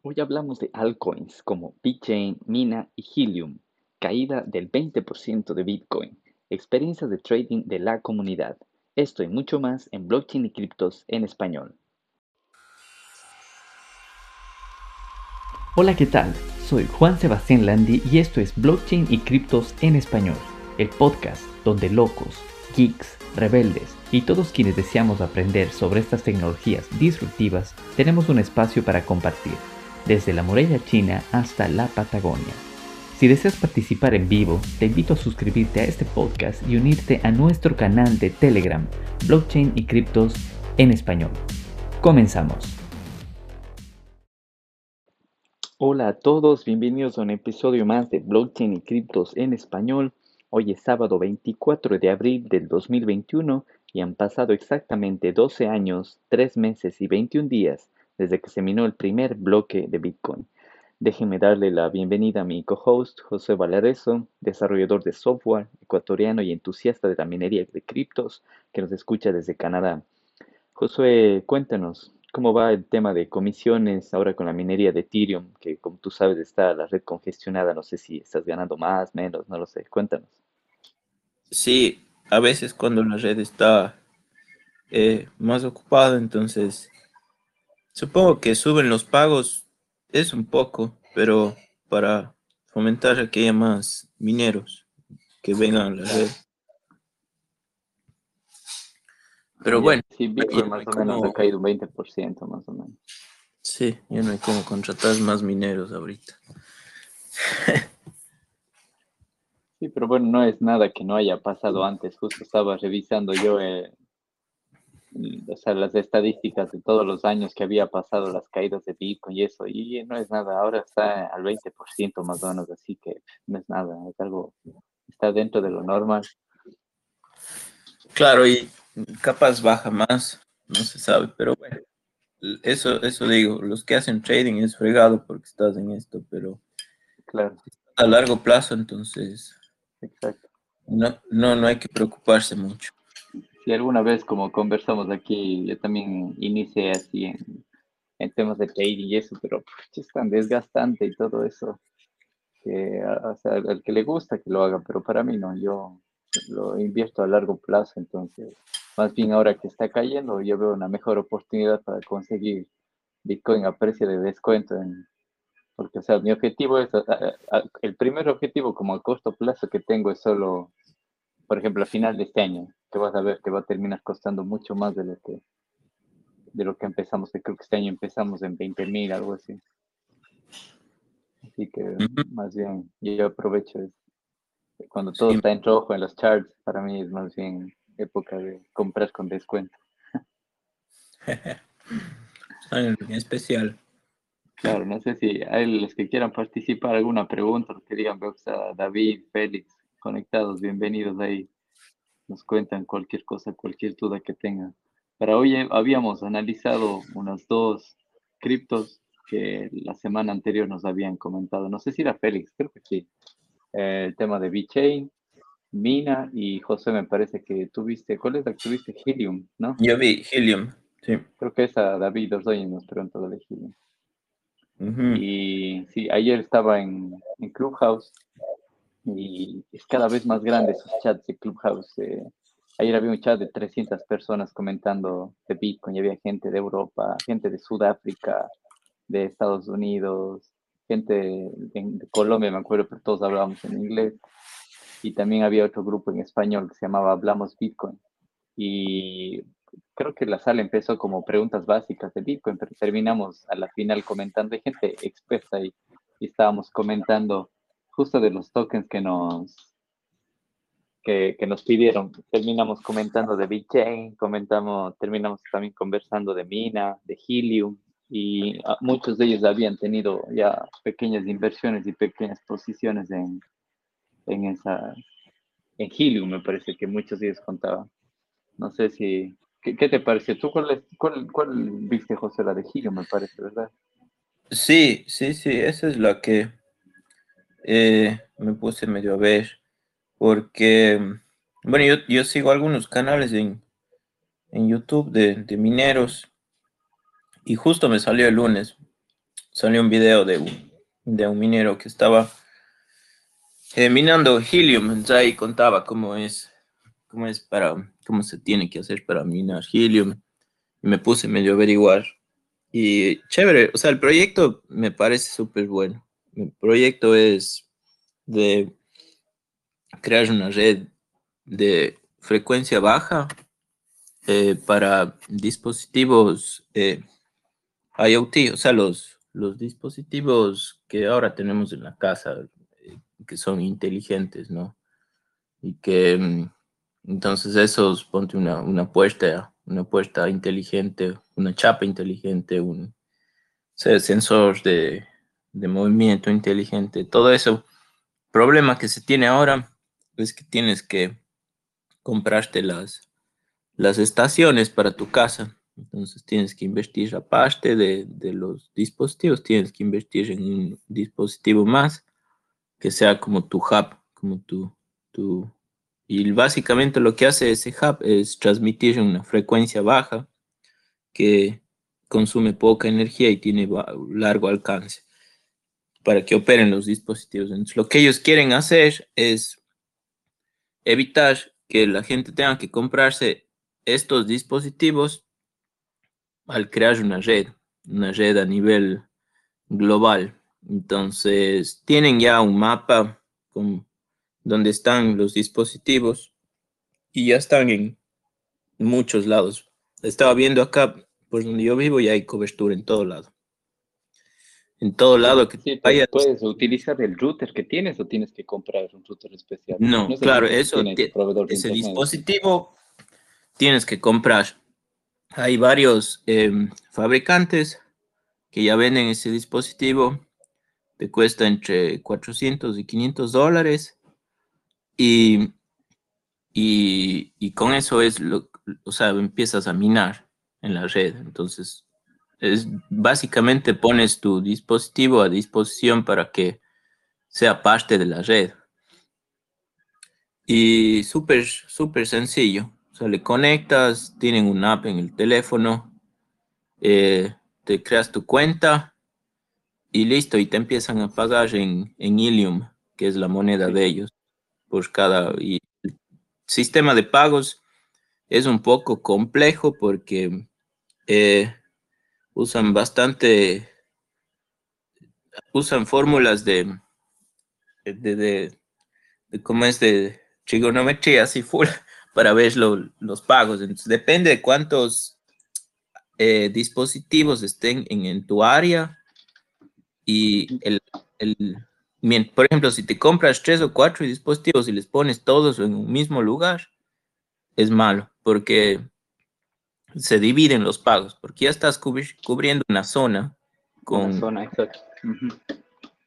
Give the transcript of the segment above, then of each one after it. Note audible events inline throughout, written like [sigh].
Hoy hablamos de altcoins como BitChain, Mina y Helium, caída del 20% de Bitcoin, experiencias de trading de la comunidad. Esto y mucho más en Blockchain y Criptos en español. Hola, ¿qué tal? Soy Juan Sebastián Landi y esto es Blockchain y Criptos en español, el podcast donde locos, geeks, rebeldes y todos quienes deseamos aprender sobre estas tecnologías disruptivas tenemos un espacio para compartir desde la muralla china hasta la Patagonia. Si deseas participar en vivo, te invito a suscribirte a este podcast y unirte a nuestro canal de Telegram, Blockchain y Criptos en español. Comenzamos. Hola a todos, bienvenidos a un episodio más de Blockchain y Criptos en español. Hoy es sábado 24 de abril del 2021 y han pasado exactamente 12 años, 3 meses y 21 días desde que se minó el primer bloque de Bitcoin. Déjenme darle la bienvenida a mi co-host José Valareso, desarrollador de software ecuatoriano y entusiasta de la minería de criptos, que nos escucha desde Canadá. Josué, cuéntanos, ¿cómo va el tema de comisiones ahora con la minería de Ethereum, que como tú sabes está la red congestionada? No sé si estás ganando más, menos, no lo sé. Cuéntanos. Sí, a veces cuando la red está eh, más ocupada, entonces Supongo que suben los pagos, es un poco, pero para fomentar a que haya más mineros que vengan a la red. Pero bueno. Sí, Bitcoin más o menos ha caído un 20% más o menos. Sí, ya no hay como contratar más mineros ahorita. Sí, pero bueno, no es nada que no haya pasado antes. Justo estaba revisando yo eh, o sea, las estadísticas de todos los años que había pasado las caídas de Bitcoin y eso, y no es nada, ahora está al 20% más o menos, así que no es nada, es algo, está dentro de lo normal. Claro, y capaz baja más, no se sabe, pero bueno, eso, eso digo, los que hacen trading es fregado porque estás en esto, pero claro. a largo plazo, entonces, Exacto. No, no, no hay que preocuparse mucho si alguna vez, como conversamos aquí, yo también inicié así en, en temas de trading y eso, pero es tan desgastante y todo eso, que o sea, al que le gusta que lo haga, pero para mí no, yo lo invierto a largo plazo, entonces, más bien ahora que está cayendo, yo veo una mejor oportunidad para conseguir Bitcoin a precio de descuento, en, porque, o sea, mi objetivo es, el primer objetivo como a corto plazo que tengo es solo, por ejemplo, a final de este año, que vas a ver que va a terminar costando mucho más de lo que de lo que empezamos, que creo que este año empezamos en 20 mil, algo así. Así que más bien yo aprovecho cuando todo está en rojo en los charts, para mí es más bien época de comprar con descuento. [laughs] en especial. Claro, no sé si hay los que quieran participar, alguna pregunta, que digan, David, Félix, conectados, bienvenidos ahí nos cuentan cualquier cosa, cualquier duda que tengan. Para hoy habíamos analizado unas dos criptos que la semana anterior nos habían comentado. No sé si era Félix, creo que sí. Eh, el tema de VeChain, Mina y José me parece que tuviste, ¿cuál es la que tuviste? Helium, ¿no? Yo vi Helium, sí. Creo que esa David Ordoñez nos preguntó de Helium. Y sí, ayer estaba en, en Clubhouse y es cada vez más grande esos chats de Clubhouse. Eh. Ayer había un chat de 300 personas comentando de Bitcoin y había gente de Europa, gente de Sudáfrica, de Estados Unidos, gente de, Colombia, me acuerdo, pero todos hablábamos en inglés. Y también había otro grupo en español que se llamaba Hablamos Bitcoin. Y creo que la sala empezó como preguntas básicas de Bitcoin, pero terminamos a la final comentando, hay gente experta y, y estábamos comentando justo de los tokens que nos, que, nos pidieron. Terminamos comentando de BitChain, comentamos, terminamos también conversando de Mina, de Helium, y ah, muchos de ellos habían tenido ya pequeñas inversiones y pequeñas posiciones en, en esa, en Helium, me parece que muchos de ellos contaban. No sé si, ¿qué, te parece? ¿Tú cuál, cuál, viste, José, la de Helium, me parece, verdad? Sí, sí, sí, esa es la que eh, me puse medio a ver, porque, bueno, yo, sigo algunos canales en, en YouTube de, de, mineros y justo me salió el lunes salió un video de un, de un minero que estaba eh, minando helium, entonces ahí contaba cómo es, cómo es para, cómo se tiene que hacer para minar helium. Y me puse medio a averiguar. Y chévere, o sea, el proyecto me parece súper bueno. El proyecto es de crear una red de frecuencia baja eh, para dispositivos eh, IoT, o sea, los, los dispositivos que ahora tenemos en la casa, eh, que son inteligentes, ¿no? Y que mm, entonces esos, ponte una, una puerta, una puerta inteligente, una chapa inteligente, un sensor de, de movimiento inteligente, todo eso. Problema que se tiene ahora es que tienes que comprarte las, las estaciones para tu casa entonces tienes que invertir aparte de, de los dispositivos, tienes que invertir en un dispositivo más que sea como tu hub, como tu, tu... Y básicamente lo que hace ese hub es transmitir en una frecuencia baja que consume poca energía y tiene largo alcance para que operen los dispositivos. Entonces, lo que ellos quieren hacer es evitar que la gente tenga que comprarse estos dispositivos al crear una red, una red a nivel global. Entonces, tienen ya un mapa con, donde están los dispositivos y ya están en muchos lados. Estaba viendo acá, por donde yo vivo, ya hay cobertura en todo lado. En todo lado que sí, vayas. ¿Puedes utilizar el router que tienes o tienes que comprar un router especial? No, claro, eso, ese dispositivo tienes que comprar hay varios em, fabricantes que ya venden ese dispositivo. Te cuesta entre 400 y 500 dólares. Y, y, con eso es lo, o sea, empiezas a minar en la red. Entonces, es, básicamente pones tu dispositivo a disposición para que sea parte de la red. Y súper, súper sencillo sea, le conectas, tienen un app en el teléfono, eh, te creas tu cuenta y listo, y te empiezan a pagar en, en Ilium, que es la moneda de ellos, por cada... Y el sistema de pagos es un poco complejo porque eh, usan bastante, usan fórmulas de, de, de, de, ¿cómo es? De trigonometría, así full [laughs] para ver los pagos. Entonces, depende de cuántos eh, dispositivos estén en, tu área y el, por ejemplo, si te compras tres o cuatro dispositivos y les pones todos en un mismo lugar, es malo porque se dividen los pagos, porque ya estás cubriendo una zona con,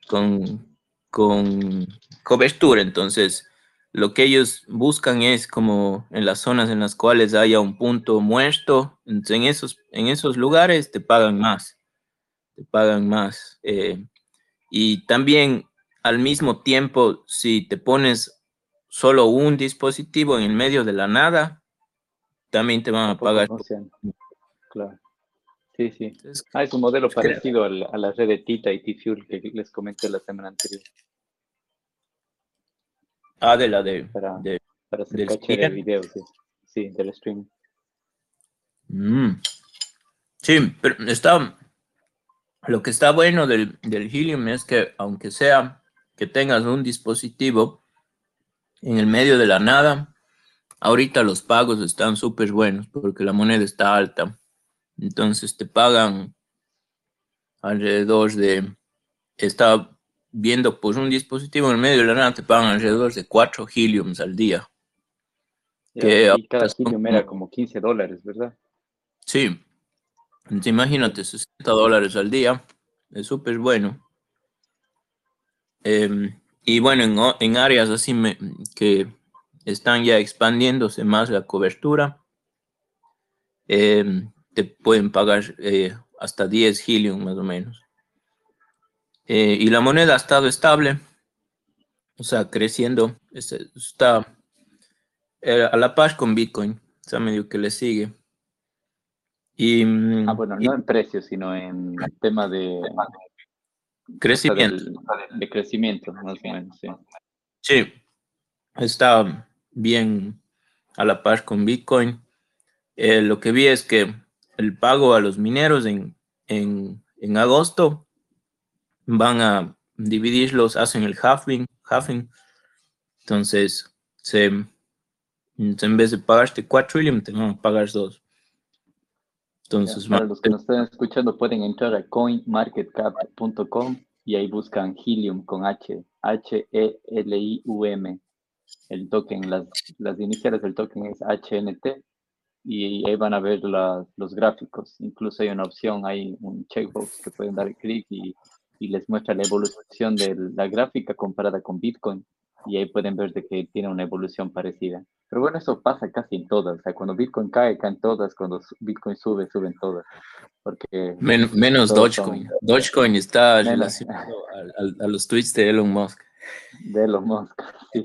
con, con cobertura, entonces lo que ellos buscan es como en las zonas en las cuales haya un punto muerto, en esos, en esos lugares te pagan más, te pagan más. Eh, y también al mismo tiempo, si te pones solo un dispositivo en el medio de la nada, también te van a pagar. Claro. Sí, sí. Ah, es un modelo parecido a la, red de Tita y T-Fuel que les comenté la semana anterior. Ah, de la de. Para, para hacer caché de video, sí. sí. del stream. Mm. Sí, pero está. Lo que está bueno del, del Helium es que, aunque sea que tengas un dispositivo en el medio de la nada, ahorita los pagos están súper buenos porque la moneda está alta. Entonces te pagan alrededor de. Está viendo pues un dispositivo en el medio de la nada te pagan alrededor de 4 heliums al día. y cada helium era como 15 dólares, ¿verdad? Sí. Entonces, imagínate, 60 dólares al día. Es súper bueno. Em, y bueno, en, en áreas así me, que están ya expandiéndose más la cobertura, em, te pueden pagar eh, hasta 10 helium más o menos. Eh, y la moneda ha estado estable, o sea, creciendo, está eh, a la par con Bitcoin, o sea, medio que le sigue. Y, mm, ah, bueno, no en precio, sino en tema de, Crecimiento. de crecimiento, más o menos, sí. Sí, está bien a la par con Bitcoin. Eh, lo que vi es que el pago a los mineros en, en, agosto van a dividirlos, hacen el halving, halving. entonces se, en vez de pagarte 4 trillion, te van a pagar 2. Entonces, para los que nos están escuchando, pueden entrar a coinmarketcap.com y ahí buscan Helium con H, H-E-L-I-U-M. El token, las, las iniciales del token es HNT y ahí van a ver los gráficos. Incluso hay una opción, hay un checkbox que pueden dar clic y, y, les muestra la evolución de la gráfica comparada con Bitcoin y ahí pueden ver de que tiene una evolución parecida. Pero bueno, eso pasa casi en todas. O sea, cuando Bitcoin cae, caen todas. Cuando Bitcoin sube, suben todas. Porque menos Dogecoin. Dogecoin está relacionado a, a, los tweets de Elon Musk. De Musk, sí.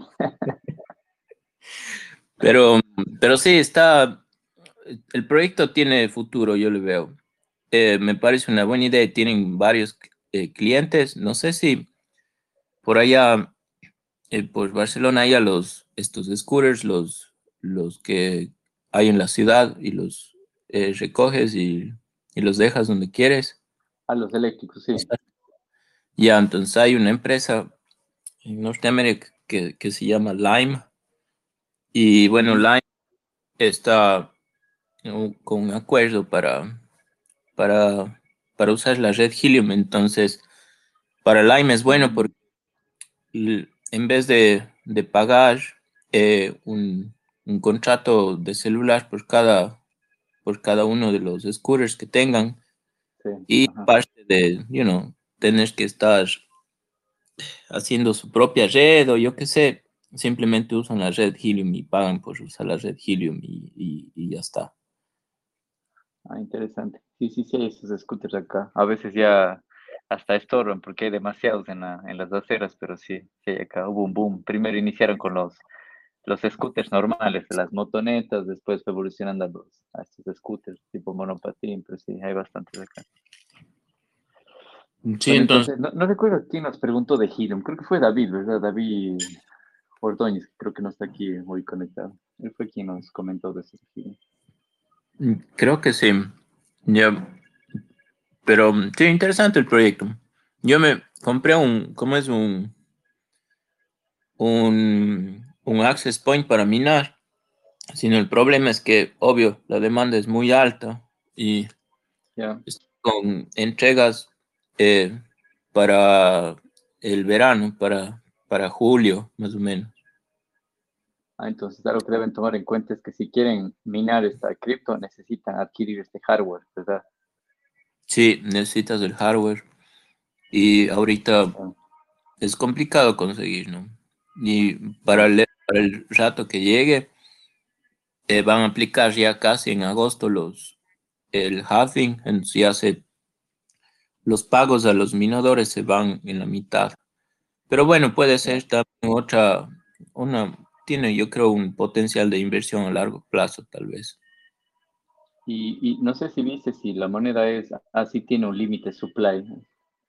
pero, pero sí, está el proyecto tiene futuro, yo le veo. Eh, me parece una buena idea. Tienen varios eh, clientes. No sé si por allá, eh, por Barcelona, haya los, estos scooters, los, los que hay en la ciudad y los recoges y, los dejas donde quieres. A los eléctricos, sí. Ya, entonces hay una empresa en Norteamérica que, que se llama Lime. Y bueno, Lime está con un acuerdo para, para, para usar la red Helium. Entonces, para Lime es bueno porque en vez de, pagar eh, un, contrato de celular por cada, por cada uno de los scooters que tengan y parte de, you know, tener que estar haciendo su propia red o yo qué sé, simplemente usan la red Helium y pagan por usar la red Helium y ya está. Ah, interesante. Sí, sí, sí, hay esos scooters acá. A veces ya hasta estorban porque hay demasiados en, la, en las aceras, pero sí, sí acá. Hubo un boom. Primero iniciaron con los, los scooters normales, las motonetas, después evolucionando a, los, a estos scooters tipo monopatín, pero sí, hay bastantes acá. Sí, entonces... no, recuerdo quién nos preguntó de Helium, creo que fue David, ¿verdad? David Ordóñez, creo que no está aquí muy conectado. Él fue quien nos comentó de ese Helium. Creo que sí. Ya. Pero sí, interesante el proyecto. Yo me compré un, ¿cómo es un, un, un access point para minar? Sino el problema es que, obvio, la demanda es muy alta y con entregas eh, para el verano, para, para julio, más o menos. Ah, entonces, algo que deben tomar en cuenta es que si quieren minar esta cripto, necesitan adquirir este hardware, ¿verdad? Sí, necesitas el hardware. Y ahorita es complicado conseguir, ¿no? Y para el, el rato que llegue, eh, van a aplicar ya casi en agosto los el halving, entonces ya se los pagos a los minadores se van en la mitad. Pero bueno, puede ser también otra, una tiene, yo creo, un potencial de inversión a largo plazo, tal vez. Y, no sé si viste si la moneda es, así tiene un límite supply.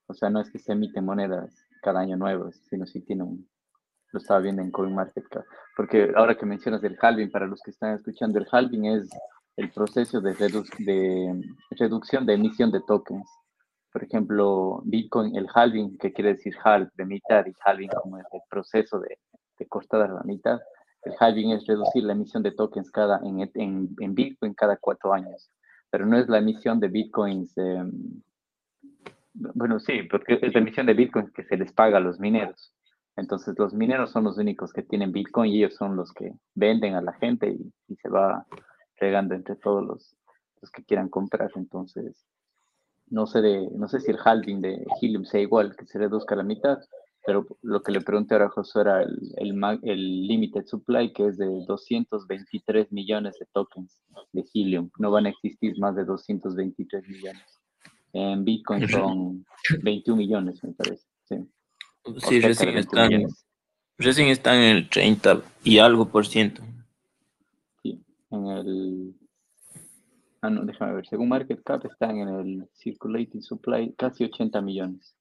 O sea, no es que se emiten monedas cada año nuevas, sino si tiene un, lo estaba viendo en CoinMarketCap. Porque ahora que mencionas el halving, para los que están escuchando, el halving es el proceso de, de reducción de emisión de tokens. Por ejemplo, Bitcoin, el halving, que quiere decir halve, de mitad, y halving como el proceso de de cortada la mitad. El halving es reducir la emisión de tokens cada, en, en, en Bitcoin cada cuatro años, pero no es la emisión de Bitcoins. Em, bueno, sí, porque es la emisión de Bitcoins que se les paga a los mineros. Entonces los mineros son los únicos que tienen Bitcoin y ellos son los que venden a la gente y, se va regando entre todos los, los, que quieran comprar. Entonces, no sé, de, no sé si el halving de Helium sea igual, que se reduzca a la mitad, pero lo que le pregunté ahora a José era el, limited supply, que es de 223 millones de tokens de Helium. No van a existir más de 223 millones. En Bitcoin son 21 millones, me parece. Sí, sí recién están, recién están en el 30 y algo por ciento. Sí, en el... Ah, no, déjame ver. Según Market Cap están en el Circulating Supply casi 80 millones.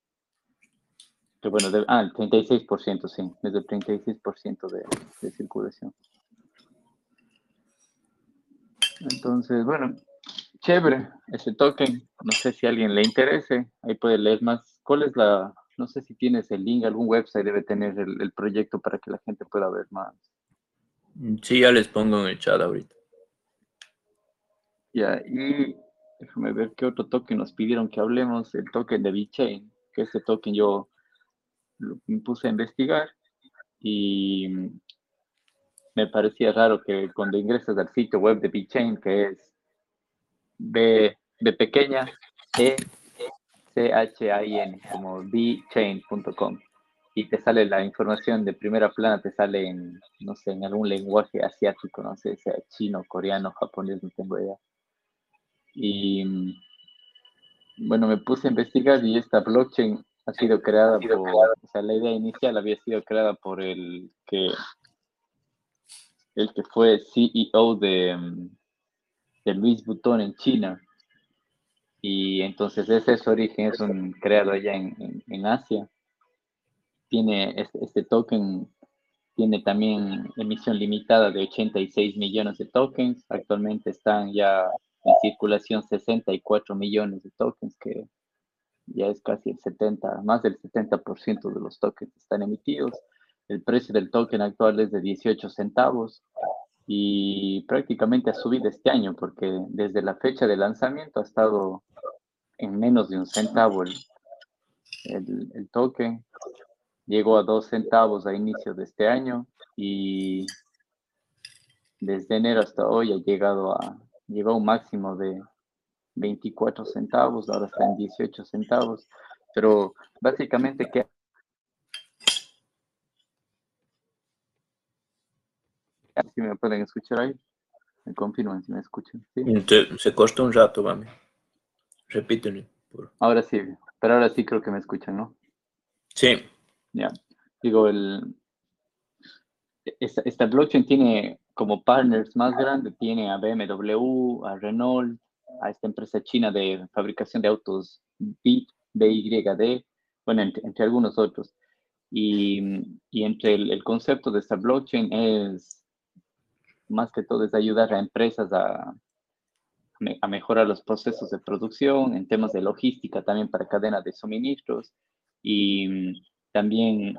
Que bueno, ah, el 36%, sí, es el 36% de, de circulación. Entonces, bueno, chévere ese token. No sé si a alguien le interese. Ahí puede leer más. ¿Cuál es la, no sé si tienes el link, algún website debe tener el, proyecto para que la gente pueda ver más. Sí, ya les pongo en el chat ahorita. Ya, y déjame ver qué otro token nos pidieron que hablemos, el token de VeChain, que ese token yo me puse a investigar y me parecía raro que cuando ingresas al sitio web de VeChain, que es B, B pequeña, E, C-H-A-I-N, como bchain.com. Y te sale la información de primera plana, te sale en, no sé, en algún lenguaje asiático, no sé, sea chino, coreano, japonés, no tengo idea. Y bueno, me puse a investigar y esta blockchain ha sido creada por, o sea, la idea inicial había sido creada por el que, el que fue CEO de, de Luis Butón en China. Y entonces ese es su origen, es un creado allá en, en, Asia. Tiene este, este, token, tiene también emisión limitada de 86 millones de tokens. Actualmente están ya en circulación 64 millones de tokens, que ya es casi el 70, más del 70% de los tokens están emitidos. El precio del token actual es de 18 centavos y prácticamente ha subido este año porque desde la fecha de lanzamiento ha estado en menos de un centavo el, el, token. Llegó a dos centavos a inicio de este año y desde enero hasta hoy ha llegado a, llegó a un máximo de 24 centavos, ahora está en 18 centavos, pero básicamente que si me pueden escuchar ahí. Me confirman si me escuchan. Se, se costó un rato, mami. Repítelo. Ahora sí, pero ahora sí creo que me escuchan, ¿no? Sí. Ya. Digo, el, esta, esta, blockchain tiene como partners más grandes, tiene a BMW, a Renault, a esta empresa china de fabricación de autos BID, BYD, bueno, entre, algunos otros. Y, y entre el, el, concepto de esta blockchain es más que todo es ayudar a empresas a, a mejorar los procesos de producción, en temas de logística también para cadena de suministros y también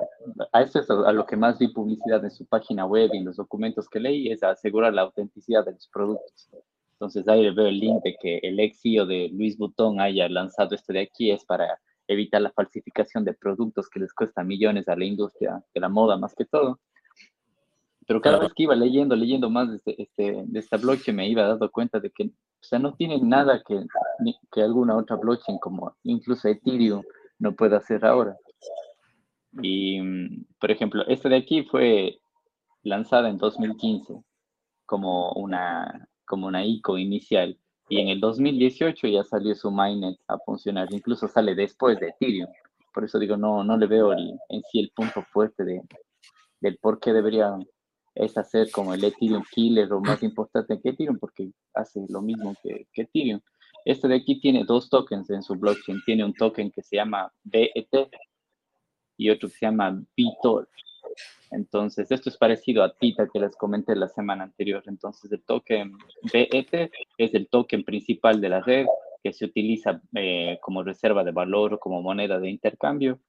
a eso es a lo que más vi publicidad en su página web y en los documentos que leí, es asegurar la autenticidad de los productos. Entonces ahí veo el link de que el ex CEO de Luis Butón haya lanzado esto de aquí, es para evitar la falsificación de productos que les cuesta millones a la industria de la moda más que todo. Pero cada vez que iba leyendo, leyendo más de, este, este, de esta blockchain, me iba dando cuenta de que o sea, no tiene nada que, que alguna otra blockchain, como incluso Ethereum, no pueda hacer ahora. Y, por ejemplo, esta de aquí fue lanzada en 2015 como una, como una ICO inicial. Y en el 2018 ya salió su mainnet a funcionar. Incluso sale después de Ethereum. Por eso digo, no, no le veo en sí el punto fuerte de, del por qué debería es hacer como el Ethereum Killer o más importante que Ethereum porque hace lo mismo que, que Ethereum. Este de aquí tiene dos tokens en su blockchain. Tiene un token que se llama BET y otro que se llama BITOR. Entonces, esto es parecido a TITA que les comenté la semana anterior. Entonces, el token BET es el token principal de la red que se utiliza eh, como reserva de valor o como moneda de intercambio.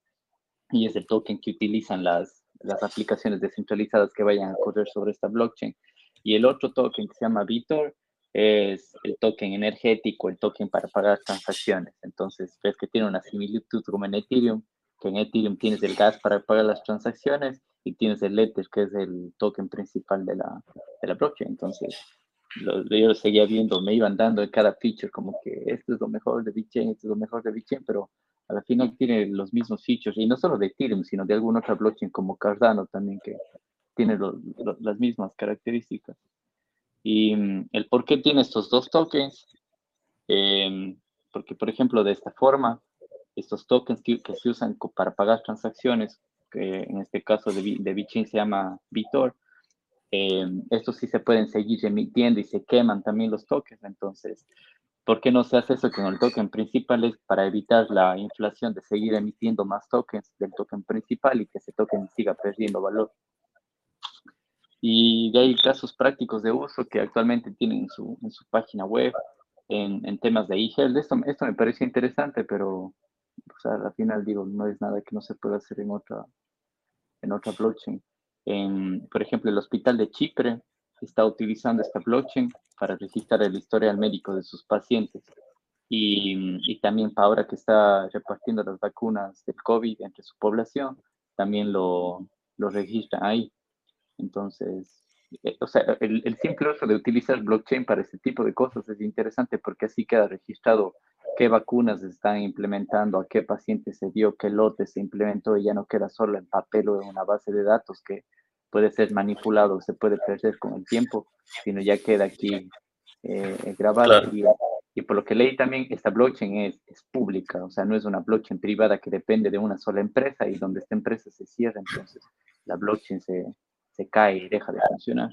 Y es el token que utilizan las, las aplicaciones descentralizadas que vayan a correr sobre esta blockchain. Y el otro token que se llama Vitor es el token energético, el token para pagar transacciones. Entonces, ves que tiene una similitud como en Ethereum, que en Ethereum tienes el gas para pagar las transacciones y tienes el Ether, que es el token principal de la, de la blockchain. Entonces, lo, yo lo seguía viendo, me iban dando en cada feature como que esto es lo mejor de Bitcoin, esto es lo mejor de Bitcoin, pero a la final tiene los mismos features, y no solo de Ethereum, sino de alguna otra blockchain como Cardano también, que tiene las mismas características. Y mm, el por qué tiene estos dos tokens, em, porque por ejemplo de esta forma, estos tokens que, se usan para pagar transacciones, que en este caso de, de Bitcoin se llama Vitor, em, estos sí se pueden seguir emitiendo y se queman también los tokens, entonces ¿Por qué no se hace eso con el token principal? Es para evitar la inflación de seguir emitiendo más tokens del token principal y que ese token siga perdiendo valor. Y de ahí casos prácticos de uso que actualmente tienen en su, en su página web, en, en temas de e-health. Esto, esto me parece interesante, pero o sea, al final digo, no es nada que no se pueda hacer en otra, en otra blockchain. En, por ejemplo, el Hospital de Chipre está utilizando esta blockchain para registrar el historial médico de sus pacientes. Y, y, también para ahora que está repartiendo las vacunas del COVID entre su población, también lo, lo registra ahí. Entonces, eh, o sea, el, el, simple uso de utilizar blockchain para este tipo de cosas es interesante porque así queda registrado qué vacunas se están implementando, a qué pacientes se dio, qué lote se implementó y ya no queda solo en papel o en una base de datos que puede ser manipulado, se puede perder con el tiempo, sino ya queda aquí eh, grabado. Y, y, por lo que leí también, esta blockchain es, es, pública, o sea, no es una blockchain privada que depende de una sola empresa y donde esta empresa se cierra, entonces la blockchain se, se cae y deja de funcionar.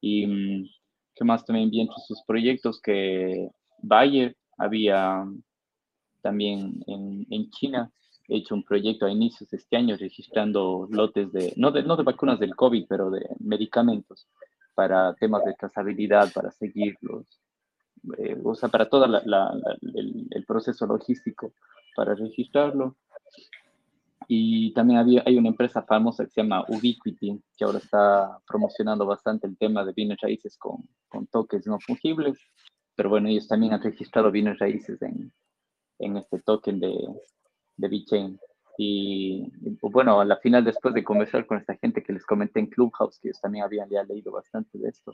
Y mm, qué más también vi entre sus proyectos que Bayer había también en, en China hecho un proyecto a inicios de este año registrando lotes de no, de, no de vacunas del COVID, pero de medicamentos para temas de trazabilidad, para seguirlos, eh, o sea, para todo el, el, proceso logístico para registrarlo. Y también había, hay una empresa famosa que se llama Ubiquity, que ahora está promocionando bastante el tema de bienes raíces con, con toques no fungibles. Pero bueno, ellos también han registrado bienes raíces en, en este token de, de VeChain. Y, y, bueno, a la final, después de conversar con esta gente que les comenté en Clubhouse, que ellos también habían ya leído bastante de esto,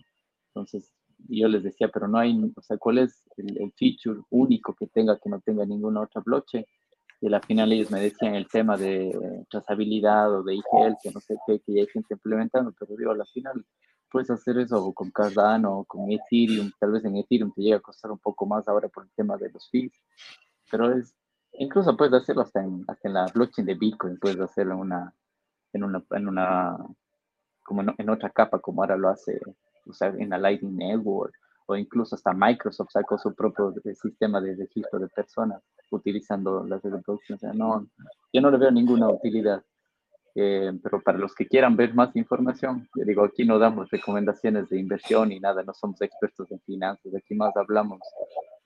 entonces yo les decía, pero no hay, o sea, ¿cuál es el, el feature único que tenga que no tenga ninguna otra blockchain? Y a la final ellos me decían el tema de trazabilidad o de IGL, que no sé qué, que ya hay gente implementando, pero digo, a la final puedes hacer eso con Cardano, con Ethereum, tal vez en Ethereum te llega a costar un poco más ahora por el tema de los fees, pero es, incluso puedes hacerlo hasta en, hasta en la blockchain de Bitcoin, puedes hacerlo en una, en una, en una, como en, en otra capa, como ahora lo hace, en la Lightning Network, o incluso hasta Microsoft sacó su propio sistema de registro de personas utilizando las blockchain. O sea, no, yo no le veo ninguna utilidad. Eh, pero para los que quieran ver más información, yo digo, aquí no damos recomendaciones de inversión y nada, no somos expertos en finanzas, aquí más hablamos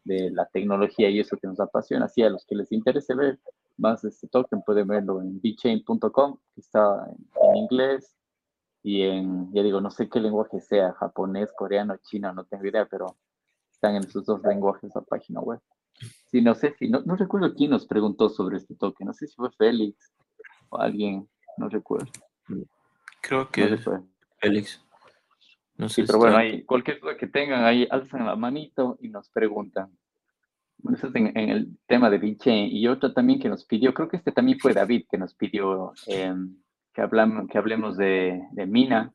de la tecnología y eso que nos apasiona. Así a los que les interese ver más este token pueden verlo en bchain.com, que está en, inglés y en, ya digo, no sé qué lenguaje sea, japonés, coreano, chino, no tengo idea, pero están en esos dos lenguajes la página web. Sí, no sé si, no, no recuerdo quién nos preguntó sobre este token, no sé si fue Félix o alguien, no recuerdo. Creo que no fue. Félix. No sé sí, pero bueno, ahí, cualquier duda que tengan, ahí alzan la manito y nos preguntan. Bueno, eso es en, en el tema de VeChain. Y otro también que nos pidió, creo que este también fue David que nos pidió eh, que, hablamos, que hablemos de, de, Mina.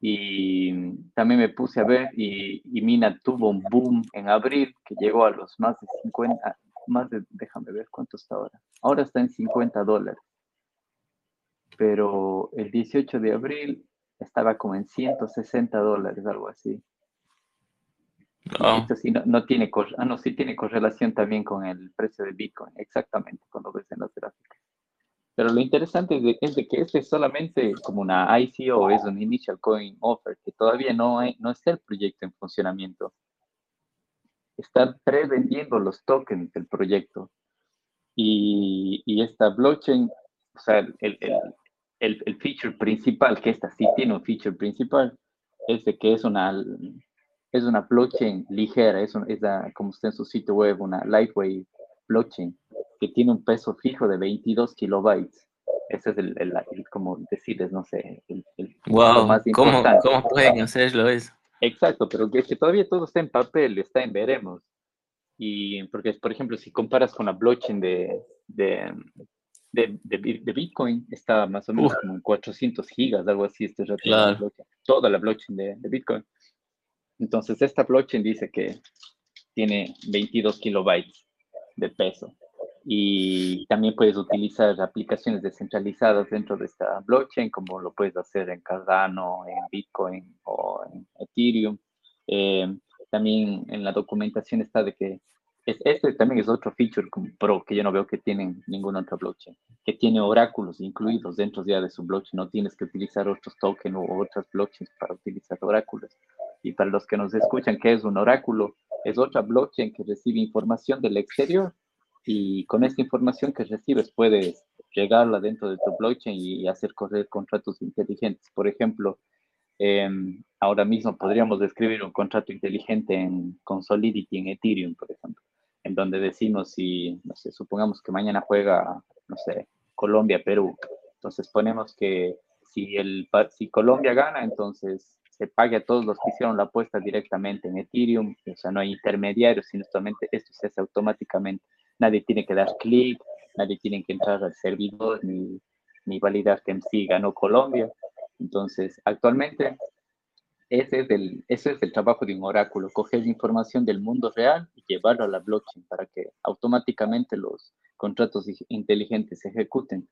Y también me puse a ver y, y, Mina tuvo un boom en abril que llegó a los más de 50, más de, déjame ver cuánto está ahora. Ahora está en 50 dólares. Pero el 18 de abril estaba como en 160 dólares, algo así. Oh. Esto sí no, no tiene, ah, no, sí tiene correlación también con el precio de Bitcoin, exactamente, cuando ves en las gráficas. Pero lo interesante es de, es de, que este es solamente como una ICO, es un Initial Coin Offer, que todavía no, hay, no está el proyecto en funcionamiento. Están prevendiendo los tokens del proyecto. Y, y esta blockchain, o sea, el, el, el, el, feature principal, que esta sí tiene un feature principal, es de que es una, es una blockchain ligera, es, un, es la, como está en su sitio web, una lightweight blockchain que tiene un peso fijo de 22 kilobytes. Ese es el, el, el como decirles, no sé, el, wow, más ¿Cómo, ¿Cómo pueden hacerlo eso? Exacto, pero que, que todavía todo está en papel, está en veremos. Y porque, por ejemplo, si comparas con la blockchain de, de, de, de, de, Bitcoin está más o menos Uf. como en 400 gigas, algo así, este rato claro. la toda la blockchain de, de, Bitcoin. Entonces, esta blockchain dice que tiene 22 kilobytes de peso. Y también puedes utilizar aplicaciones descentralizadas dentro de esta blockchain, como lo puedes hacer en Cardano, en Bitcoin o en Ethereum. Eh, también en la documentación está de que este también es otro feature pro que yo no veo que tienen ninguna otra blockchain, que tiene oráculos incluidos dentro ya de su blockchain. No tienes que utilizar otros tokens o otras blockchains para utilizar oráculos. Y para los que nos escuchan, ¿qué es un oráculo? Es otra blockchain que recibe información del exterior y con esta información que recibes puedes llegarla dentro de tu blockchain y hacer correr contratos inteligentes. Por ejemplo, em, ahora mismo podríamos describir un contrato inteligente en, con Solidity en Ethereum, por ejemplo en donde decimos si, no sé, supongamos que mañana juega, no sé, Colombia-Perú. Entonces ponemos que si, el, si Colombia gana, entonces se pague a todos los que hicieron la apuesta directamente en Ethereum, o sea, no hay intermediarios, sino solamente esto se hace automáticamente. Nadie tiene que dar clic, nadie tiene que entrar al servidor ni, ni validar que en sí ganó Colombia. Entonces, actualmente ese es, el, ese es el trabajo de un oráculo, coger información del mundo real y llevarlo a la blockchain para que automáticamente los contratos inteligentes se ejecuten.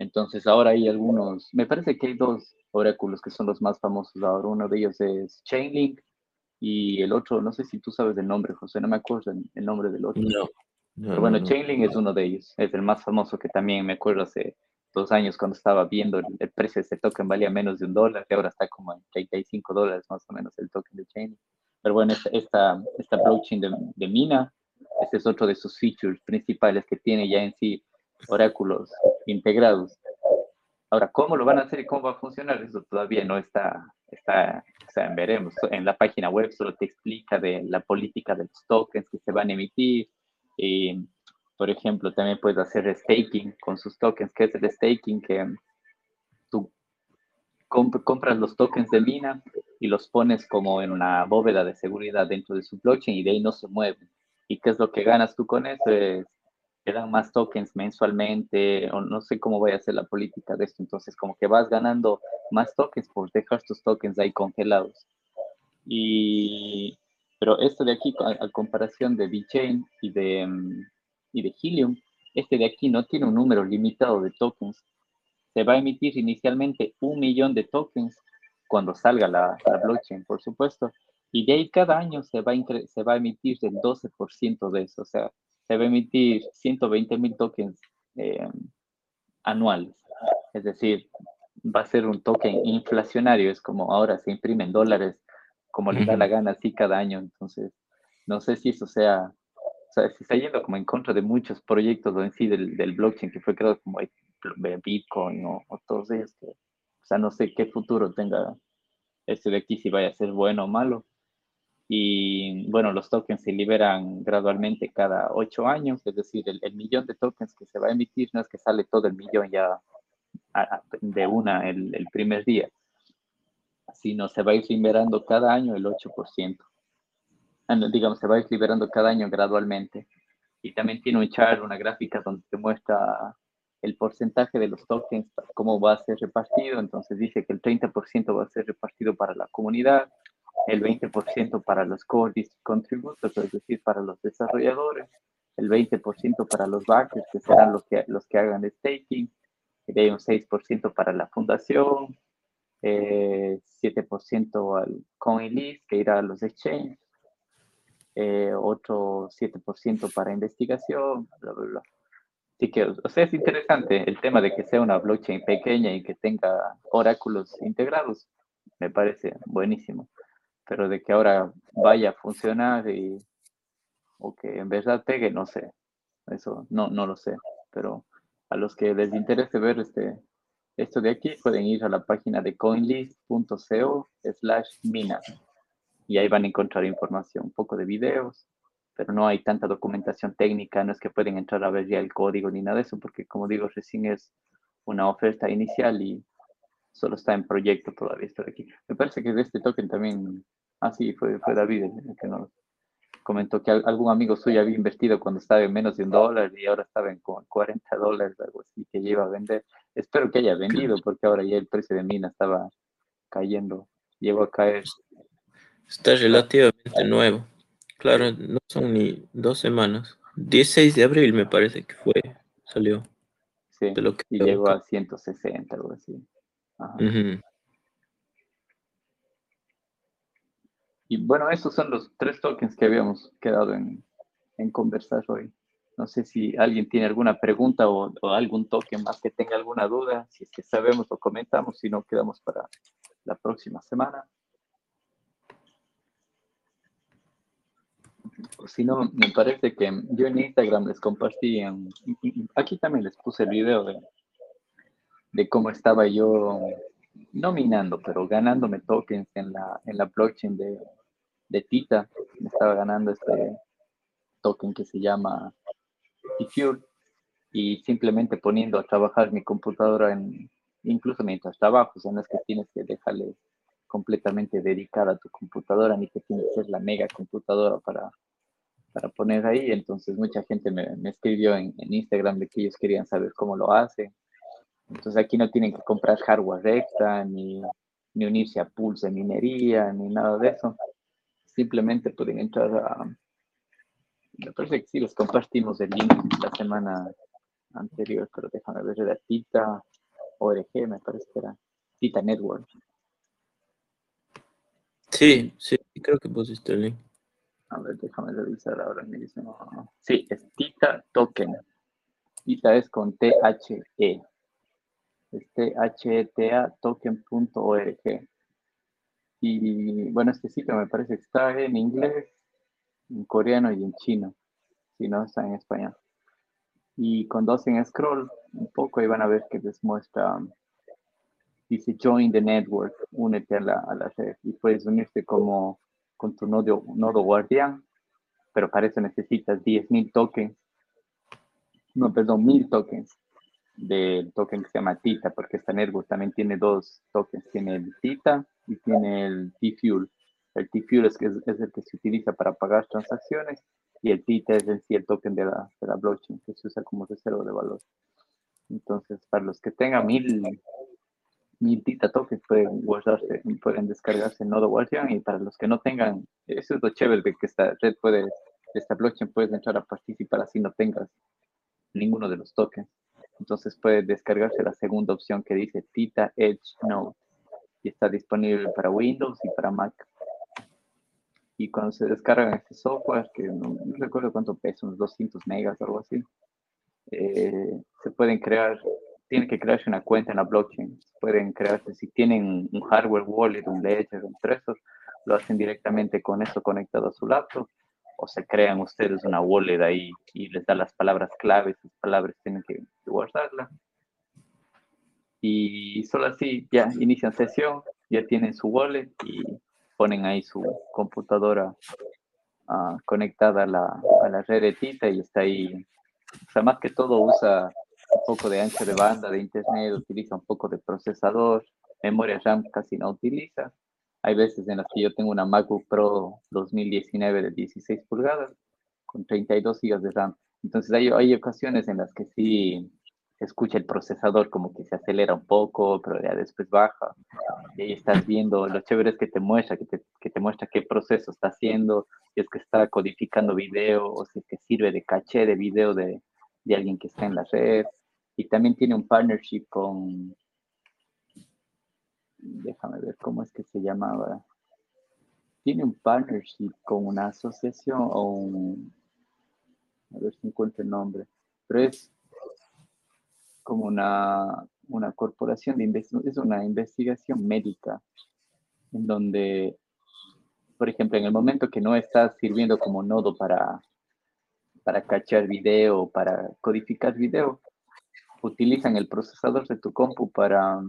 Entonces ahora hay algunos, me parece que hay dos oráculos que son los más famosos ahora. Uno de ellos es Chainlink y el otro, no sé si tú sabes el nombre, José, no me acuerdo el nombre del otro. No. Pero bueno, Chainlink es uno de ellos, es el más famoso que también me acuerdo hace dos años cuando estaba viendo el, precio de ese token valía menos de un dólar y ahora está como en 35 dólares más o menos el token de Chain. Pero bueno, esta, esta, blockchain de, de, Mina, este es otro de sus features principales que tiene ya en sí oráculos integrados. Ahora, ¿cómo lo van a hacer y cómo va a funcionar? Eso todavía no está, está o sea, veremos. En la página web solo te explica de la política de los tokens que se van a emitir, y por ejemplo, también puedes hacer staking con sus tokens. ¿Qué es el staking? Que tú compras los tokens de Mina y los pones como en una bóveda de seguridad dentro de su blockchain y de ahí no se mueven. ¿Y qué es lo que ganas tú con eso? Es, te dan más tokens mensualmente, o no sé cómo voy a hacer la política de esto. Entonces, como que vas ganando más tokens por dejar tus tokens ahí congelados. Y, pero esto de aquí, a, comparación de VeChain y de, mm, y de Helium, este de aquí no tiene un número limitado de tokens. Se va a emitir inicialmente un millón de tokens cuando salga la, blockchain, por supuesto. Y de ahí cada año se va a, se va a emitir el 12% de eso. O sea, se va a emitir 120 mil tokens eh, anuales. Es decir, va a ser un token inflacionario. Es como ahora se imprimen dólares como le da la gana así cada año. Entonces, no sé si eso sea o sea, se está yendo como en contra de muchos proyectos en sí del, del blockchain que fue creado como Bitcoin o, todos ellos. O sea, no sé qué futuro tenga este de aquí, si vaya a ser bueno o malo. Y bueno, los tokens se liberan gradualmente cada ocho años, es decir, el, millón de tokens que se va a emitir no es que sale todo el millón ya de una el, el primer día, sino se va a ir liberando cada año el 8%. Digamos, se va liberando cada año gradualmente. Y también tiene un chart, una gráfica donde te muestra el porcentaje de los tokens, cómo va a ser repartido. Entonces dice que el 30% va a ser repartido para la comunidad, el 20% para los core contributors, es decir, para los desarrolladores, el 20% para los backers, que serán los que, los que hagan staking, y hay un 6% para la fundación, eh, 7% al CoinList, que irá a los exchanges, eh, otro 7% para investigación, bla, bla, bla. Así que, o sea, es interesante el tema de que sea una blockchain pequeña y que tenga oráculos integrados, me parece buenísimo. Pero de que ahora vaya a funcionar y, o que en verdad pegue, no sé. Eso no, no lo sé. Pero a los que les interese ver este, esto de aquí, pueden ir a la página de coinlist.co slash mina y ahí van a encontrar información, un poco de videos, pero no hay tanta documentación técnica, no es que pueden entrar a ver ya el código ni nada de eso, porque como digo, recién es una oferta inicial y solo está en proyecto todavía esto de aquí. Me parece que de este token también, ah sí, fue, fue David el que nos comentó que algún amigo suyo había invertido cuando estaba en menos de un dólar y ahora estaba en 40 dólares, algo así, que lleva a vender. Espero que haya vendido porque ahora ya el precio de mina estaba cayendo, llegó a caer Está relativamente nuevo. Claro, no son ni dos semanas. 16 de abril me parece que fue, salió. Sí, y llegó a 160, algo así. y bueno, esos son los tres tokens que habíamos quedado en, en conversar hoy. No sé si alguien tiene alguna pregunta o, algún token más que tenga alguna duda. Si es que sabemos, lo comentamos. Si no, quedamos para la próxima semana. Si no, me parece que yo en Instagram les compartí, aquí también les puse el video de, cómo estaba yo nominando, pero ganándome tokens en la, en la blockchain de, de Tita. Me estaba ganando este token que se llama Fuel y simplemente poniendo a trabajar mi computadora en, incluso mientras trabajo, o sea, no es que tienes que dejarle completamente dedicada a tu computadora, ni que tienes que ser la mega computadora para, para poner ahí. Entonces mucha gente me, escribió en, Instagram de que ellos querían saber cómo lo hace. Entonces aquí no tienen que comprar hardware extra, ni, ni unirse a pools de minería, ni nada de eso. Simplemente pueden entrar a, me parece que sí, les compartimos el link la semana anterior, pero déjame ver, era Tita ORG, me parece que era Tita Network. Sí, sí, creo que pusiste el link. A ver, déjame revisar ahora mismo. Sí, es Tita Token. Tita es con T-H-E. Es T-H-E-T-A token.org. Y bueno, este sitio me parece que está en inglés, en coreano y en chino, si no está en español. Y cuando hacen scroll un poco, ahí van a ver que les muestra, dice Join the Network, únete a la, a la red y puedes unirte como con tu nodo, nodo guardián, pero para eso necesitas 10.000 tokens, no, perdón, 1.000 tokens del token que se llama Tita, porque también tiene dos tokens, tiene el Tita y tiene el T-Fuel. El T-Fuel es, el que se utiliza para pagar transacciones y el TITA es en sí el token de la, de la blockchain que se usa como reserva de valor. Entonces, para los que tengan mil, mil TITA tokens pueden guardarse, pueden descargarse el nodo Guardian y para los que no tengan, eso es lo chévere de que esta red puede, esta blockchain puedes entrar a participar así no tengas ninguno de los tokens. Entonces puede descargarse la segunda opción que dice Tita Edge Node y está disponible para Windows y para Mac y cuando se descargan este software, que no, recuerdo cuánto pesa, unos 200 megas o algo así, eh, se pueden crear, tienen que crearse una cuenta en la blockchain, pueden crearse, si tienen un hardware wallet, un ledger, un Trezor, lo hacen directamente con eso conectado a su laptop, o se crean ustedes una wallet ahí y les da las palabras claves, las palabras tienen que guardarlas. Y solo así ya inician sesión, ya tienen su wallet y ponen ahí su computadora ah, conectada a la, a la red de Tita y está ahí. O sea, más que todo usa un poco de ancho de banda de internet, utiliza un poco de procesador, memoria RAM casi no utiliza. Hay veces en las que yo tengo una MacBook Pro 2019 de 16 pulgadas con 32 GB de RAM. Entonces hay, hay ocasiones en las que sí escucha el procesador como que se acelera un poco, pero ya después baja. Y ahí estás viendo, lo chévere es que te muestra, que te, que te muestra qué proceso está haciendo, si es que está codificando video o si es que sirve de caché de video de, de alguien que está en la red. Y también tiene un partnership con, déjame ver cómo es que se llamaba. Tiene un partnership con una asociación o un, a ver si encuentro el nombre, pero es como una, una corporación de investigación, es una investigación médica, en donde, por ejemplo, en el momento que no estás sirviendo como nodo para, para cachar video, para codificar video, utilizan el procesador de tu compu para,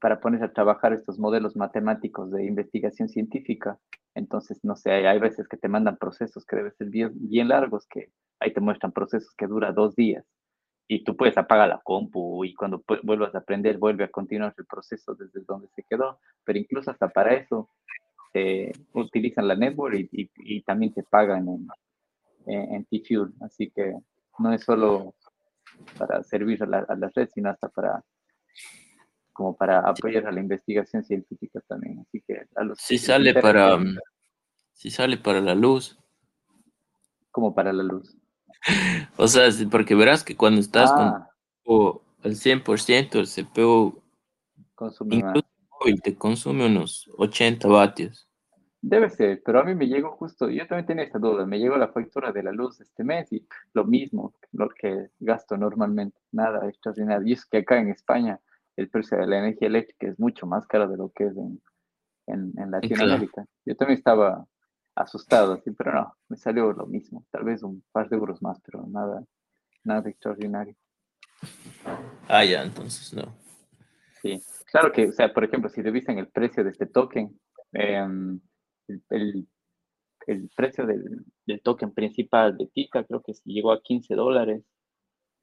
para poner a trabajar estos modelos matemáticos de investigación científica. Entonces, no sé, hay, veces que te mandan procesos que deben ser bien, bien largos, que ahí te muestran procesos que dura dos días y tú puedes apagar la compu y cuando vuelvas a aprender vuelve a continuar el proceso desde donde se quedó, pero incluso hasta para eso eh, utilizan la network y, y, también te pagan en, en, T-Fuel, así que no es solo para servir a la, a la, red, sino hasta para como para apoyar a la investigación científica también, así que a los si sale para si sale para la luz. Como para la luz. [laughs] O sea, porque verás que cuando estás con ah. al 100%, el CPU consume te consume unos 80 vatios. Debe ser, pero a mí me llegó justo, yo también tenía esta duda, me llegó la factura de la luz este mes y lo mismo, lo que gasto normalmente, nada extraordinario. Y es que acá en España el precio de la energía eléctrica es mucho más caro de lo que es en, en, Latinoamérica. Yo también estaba asustado, así, pero no, me salió lo mismo, tal vez un par de euros más, pero nada, nada extraordinario. Ah, ya, entonces no. Sí, claro que, o sea, por ejemplo, si revisen el precio de este token, eh, el, precio del, token principal de Tika creo que llegó a 15 dólares,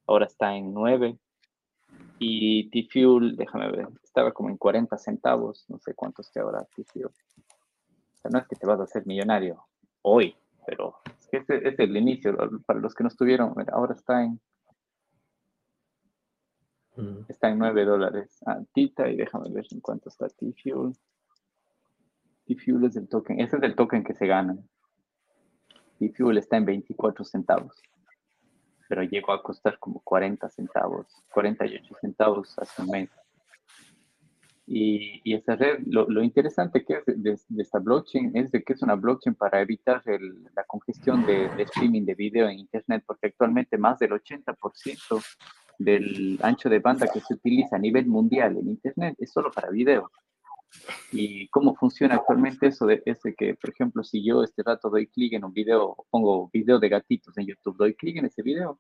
ahora está en 9. Y T-Fuel, déjame ver, estaba como en 40 centavos, no sé cuánto esté ahora T-Fuel. O sea, no es que te vas a hacer millonario hoy, pero es que es el inicio, para los que no estuvieron, ahora está en está en 9 dólares. Ah, Tita, y déjame ver en cuánto está T-Fuel. T-Fuel es el token, ese es el token que se gana. T-Fuel está en 24 centavos, pero llegó a costar como 40 centavos, 48 centavos hace un mes. Y, y esa red, lo, interesante que es de, esta blockchain es de que es una blockchain para evitar la congestión de, de, streaming de video en Internet, porque actualmente más del 80% del ancho de banda que se utiliza a nivel mundial en Internet es solo para video. ¿Y cómo funciona actualmente eso? De, es que, por ejemplo, si yo este rato doy clic en un video, pongo video de gatitos en YouTube, doy clic en ese video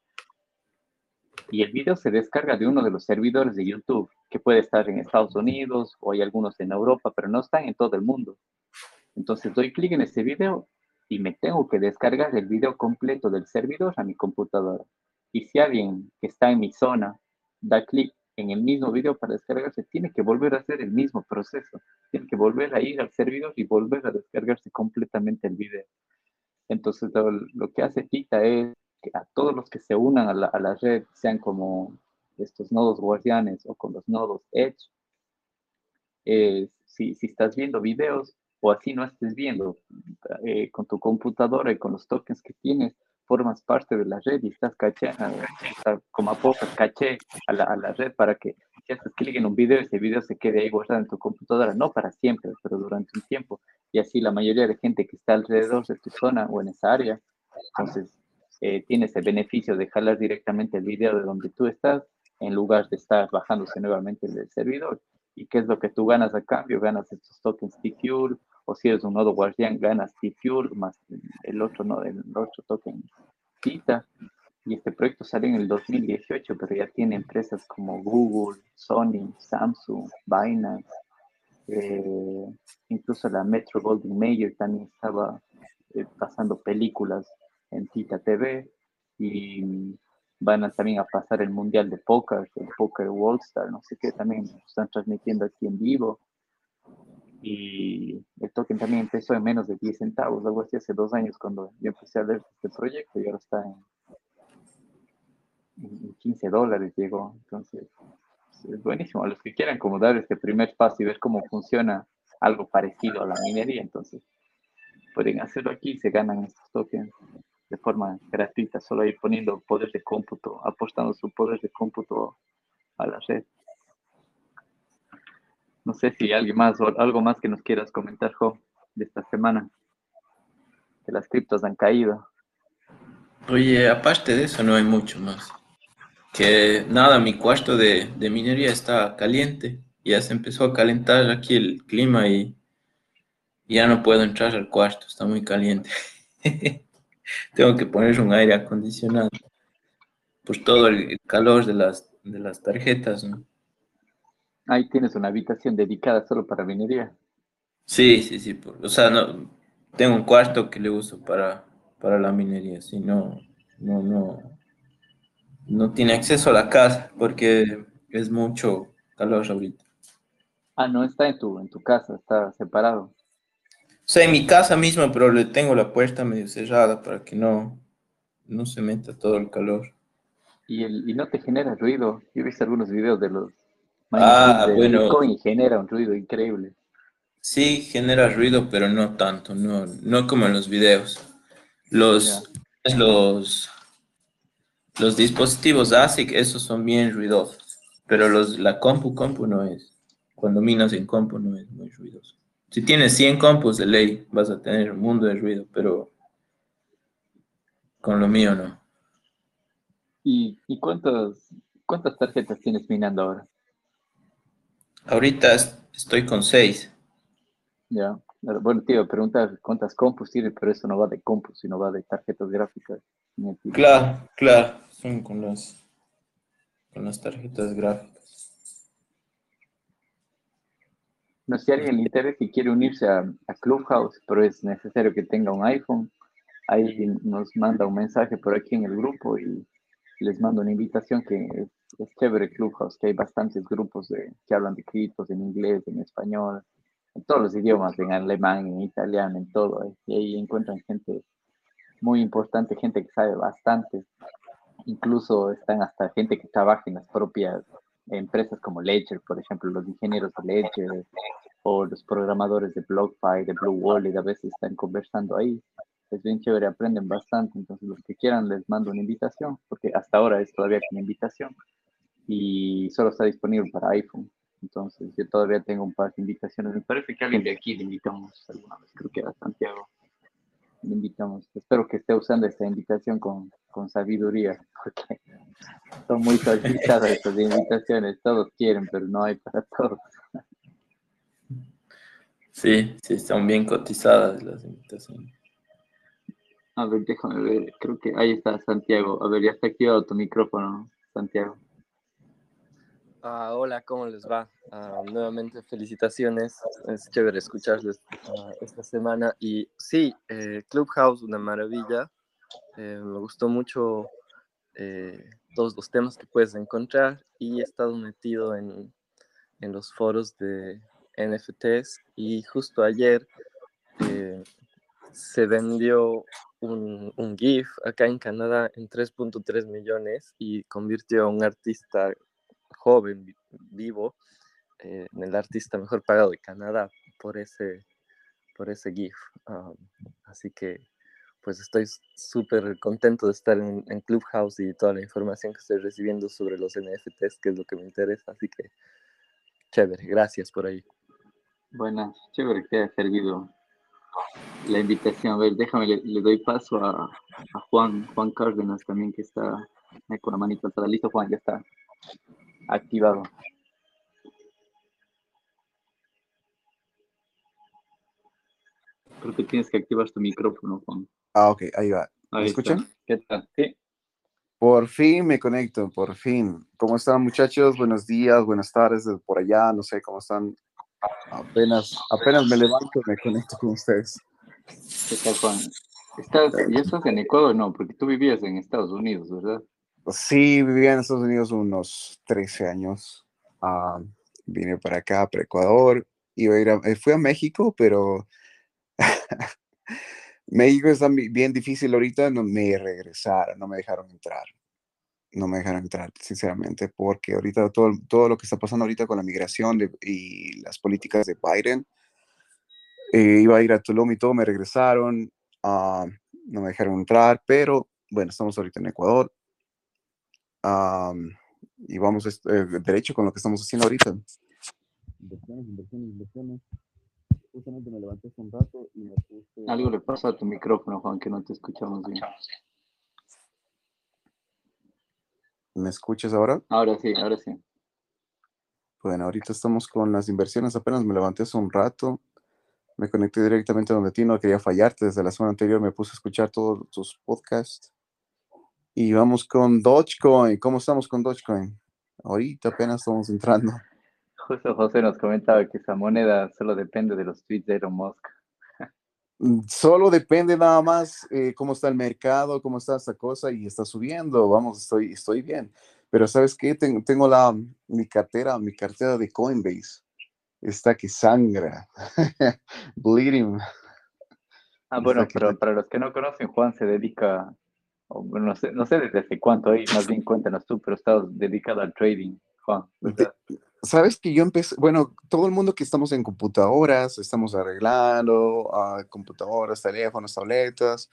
y el video se descarga de uno de los servidores de YouTube, que puede estar en Estados Unidos o hay algunos en Europa, pero no están en todo el mundo. Entonces doy clic en ese video y me tengo que descargar el video completo del servidor a mi computadora. Y si alguien que está en mi zona da clic en el mismo video para descargarse, tiene que volver a hacer el mismo proceso. Tiene que volver a ir al servidor y volver a descargarse completamente el video. Entonces, lo, que hace Tita es que a todos los que se unan a la, red, sean como estos nodos guardianes o con los nodos Edge, si, si, estás viendo videos o así no estés viendo eh, con tu computadora y con los tokens que tienes, formas parte de la red y estás caché, como aportas caché a la, a la, red para que si haces clic en un video, ese video se quede ahí guardado en tu computadora, no para siempre, pero durante un tiempo. Y así la mayoría de gente que está alrededor de tu zona o en esa área, entonces eh, tienes el beneficio de jalar directamente el video de donde tú estás en lugar de estar bajándose nuevamente del servidor. ¿Y qué es lo que tú ganas a cambio? Ganas estos tokens T-Fuel o si eres un nodo guardián, ganas T-Fuel más el otro, no, el otro token Tita. Y este proyecto salió en el 2018, pero ya tiene empresas como Google, Sony, Samsung, Binance, eh, incluso la Metro Golden Mayer también estaba eh, pasando películas en Tita TV y van también a pasar el Mundial de Póker, el Poker World no sé qué, también están transmitiendo aquí en vivo y el token también empezó en menos de 10 centavos, algo así hace dos años cuando yo empecé a ver este proyecto y ahora está en, 15 dólares llegó, entonces es buenísimo, a los que quieran como dar este primer paso y ver cómo funciona algo parecido a la minería, entonces pueden hacerlo aquí y se ganan estos tokens de forma gratuita, solo ir poniendo poder de cómputo, apostando su poder de cómputo a la red. No sé si alguien más o algo más que nos quieras comentar, Jo, de esta semana. Que las criptos han caído. Oye, aparte de eso, no hay mucho más. Que nada, mi cuarto de, minería está caliente. Ya se empezó a calentar aquí el clima y ya no puedo entrar al cuarto, está muy caliente. [laughs] Tengo que poner un aire acondicionado. Por todo el calor de las, de las tarjetas, ¿no? Ahí tienes una habitación dedicada solo para minería. Sí, sí, sí. O sea, no, tengo un cuarto que le uso para, para la minería. Si no, no, no, no tiene acceso a la casa porque es mucho calor ahorita. Ah, no está en tu, en tu casa, está separado. O sea, en mi casa misma, pero le tengo la puerta medio cerrada para que no, no se meta todo el calor. ¿Y, el, y no te genera ruido? Yo he visto algunos videos de los Ah, bueno. Bitcoin genera un ruido increíble. Sí, genera ruido, pero no tanto, no, no como en los videos. Los, los, los dispositivos ASIC, esos son bien ruidosos, pero los, la compu, compu no es. Cuando minas en compu no es muy ruidoso. Si tienes 100 compus de ley, vas a tener un mundo de ruido, pero con lo mío no. ¿Y, y cuántas, cuántas tarjetas tienes minando ahora? Ahorita estoy con 6. Ya. Bueno, tío, pregunta cuántas compus tiene, pero eso no va de compus, sino va de tarjetas gráficas. Claro, claro, son con las, con las tarjetas gráficas. No sé si alguien le interesa y quiere unirse a, a, Clubhouse, pero es necesario que tenga un iPhone. Ahí nos manda un mensaje por aquí en el grupo y les mando una invitación que es, es chévere Clubhouse, que hay bastantes grupos de, que hablan de criptos en inglés, en español, en todos los idiomas, en alemán, en italiano, en todo. ¿eh? Y ahí encuentran gente muy importante, gente que sabe bastante. Incluso están hasta gente que trabaja en las propias empresas como Ledger, por ejemplo, los ingenieros de Ledger o los programadores de BlockFi, de Blue Wallet, a veces están conversando ahí. Es bien chévere, aprenden bastante. Entonces, los que quieran les mando una invitación, porque hasta ahora es todavía una invitación y solo está disponible para iPhone. Entonces, yo todavía tengo un par de invitaciones. Me parece que alguien de aquí le invitamos alguna vez, creo que era Santiago. Le invitamos. Espero que esté usando esta invitación con, con sabiduría, [laughs] porque son muy solicitadas estas invitaciones. Todos quieren, pero no hay para todos. Sí, sí, están bien cotizadas las invitaciones. A ver, déjame ver. Creo que ahí está Santiago. A ver, ya está activado tu micrófono, Santiago. Ah, hola, ¿cómo les va? Ah, nuevamente felicitaciones, es chévere escucharles ah, esta semana. Y sí, eh, Clubhouse, una maravilla. Eh, me gustó mucho eh, todos los temas que puedes encontrar y he estado metido en, en los foros de NFTs y justo ayer se vendió un, un GIF acá en Canadá en 3.3 millones y convirtió a un artista joven, vivo, eh, en el artista mejor pagado de Canadá por ese, por ese GIF. así que pues estoy súper contento de estar en, Clubhouse y toda la información que estoy recibiendo sobre los NFTs, que es lo que me interesa. Así que chévere, gracias por ahí. Buenas, chévere que haya servido la invitación. A ver, déjame, le, doy paso a, a, Juan, Juan Cárdenas también que está con la manita alzada. Listo, Juan, ya está activado. Creo que tienes que activar tu micrófono, Juan. Ah, ok, ahí va. ¿Me escuchan? ¿Qué tal? Sí. Por fin me conecto, por fin. ¿Cómo están muchachos? Buenos días, buenas tardes por allá, no sé cómo están. Apenas, apenas me levanto me conecto con ustedes. ¿Qué tal, Juan? ¿Estás, ¿Ya estás en Ecuador? No, porque tú vivías en Estados Unidos, ¿verdad? Sí, vivía en Estados Unidos unos 13 años. Ah, vine para acá, para Ecuador. Iba a ir eh, fui a México, pero [laughs] México está bien difícil ahorita. No me regresaron, no me dejaron entrar. No me dejaron entrar, sinceramente, porque ahorita todo, todo lo que está pasando ahorita con la migración y las políticas de Biden, eh, iba a ir a Tulum y todo, me regresaron, ah, no me dejaron entrar, pero bueno, estamos ahorita en Ecuador y vamos eh, derecho con lo que estamos haciendo ahorita. Inversiones, inversiones, inversiones. Justamente me levanté hace un rato y me puse... Algo le pasa a tu micrófono, Juan, que no te escuchamos bien. ¿Me escuchas ahora? Ahora sí, ahora sí. Bueno, ahorita estamos con las inversiones. Apenas me levanté hace un rato. Me conecté directamente a donde ti no quería fallarte. Desde la semana anterior me puse a escuchar todos tus podcasts. Y vamos con Dogecoin. ¿Cómo estamos con Dogecoin? Ahorita apenas estamos entrando. [laughs] Justo José nos comentaba que esa moneda solo depende de los tweets de Elon Musk. Mm, solo depende nada más eh, cómo está el mercado, cómo está esta cosa y está subiendo. Vamos, estoy, estoy bien. Pero ¿sabes qué? Tengo, tengo la, mi cartera, mi cartera de Coinbase. Está que sangra. [laughs] Bleeding. Ah, bueno, pero para los que no conocen, Juan se dedica no sé, no sé desde cuánto ahí, más bien cuéntanos tú, pero estás dedicado al trading, Juan. Sabes que yo empecé, bueno, todo el mundo que estamos en computadoras, estamos arreglando uh, computadoras, teléfonos, tabletas,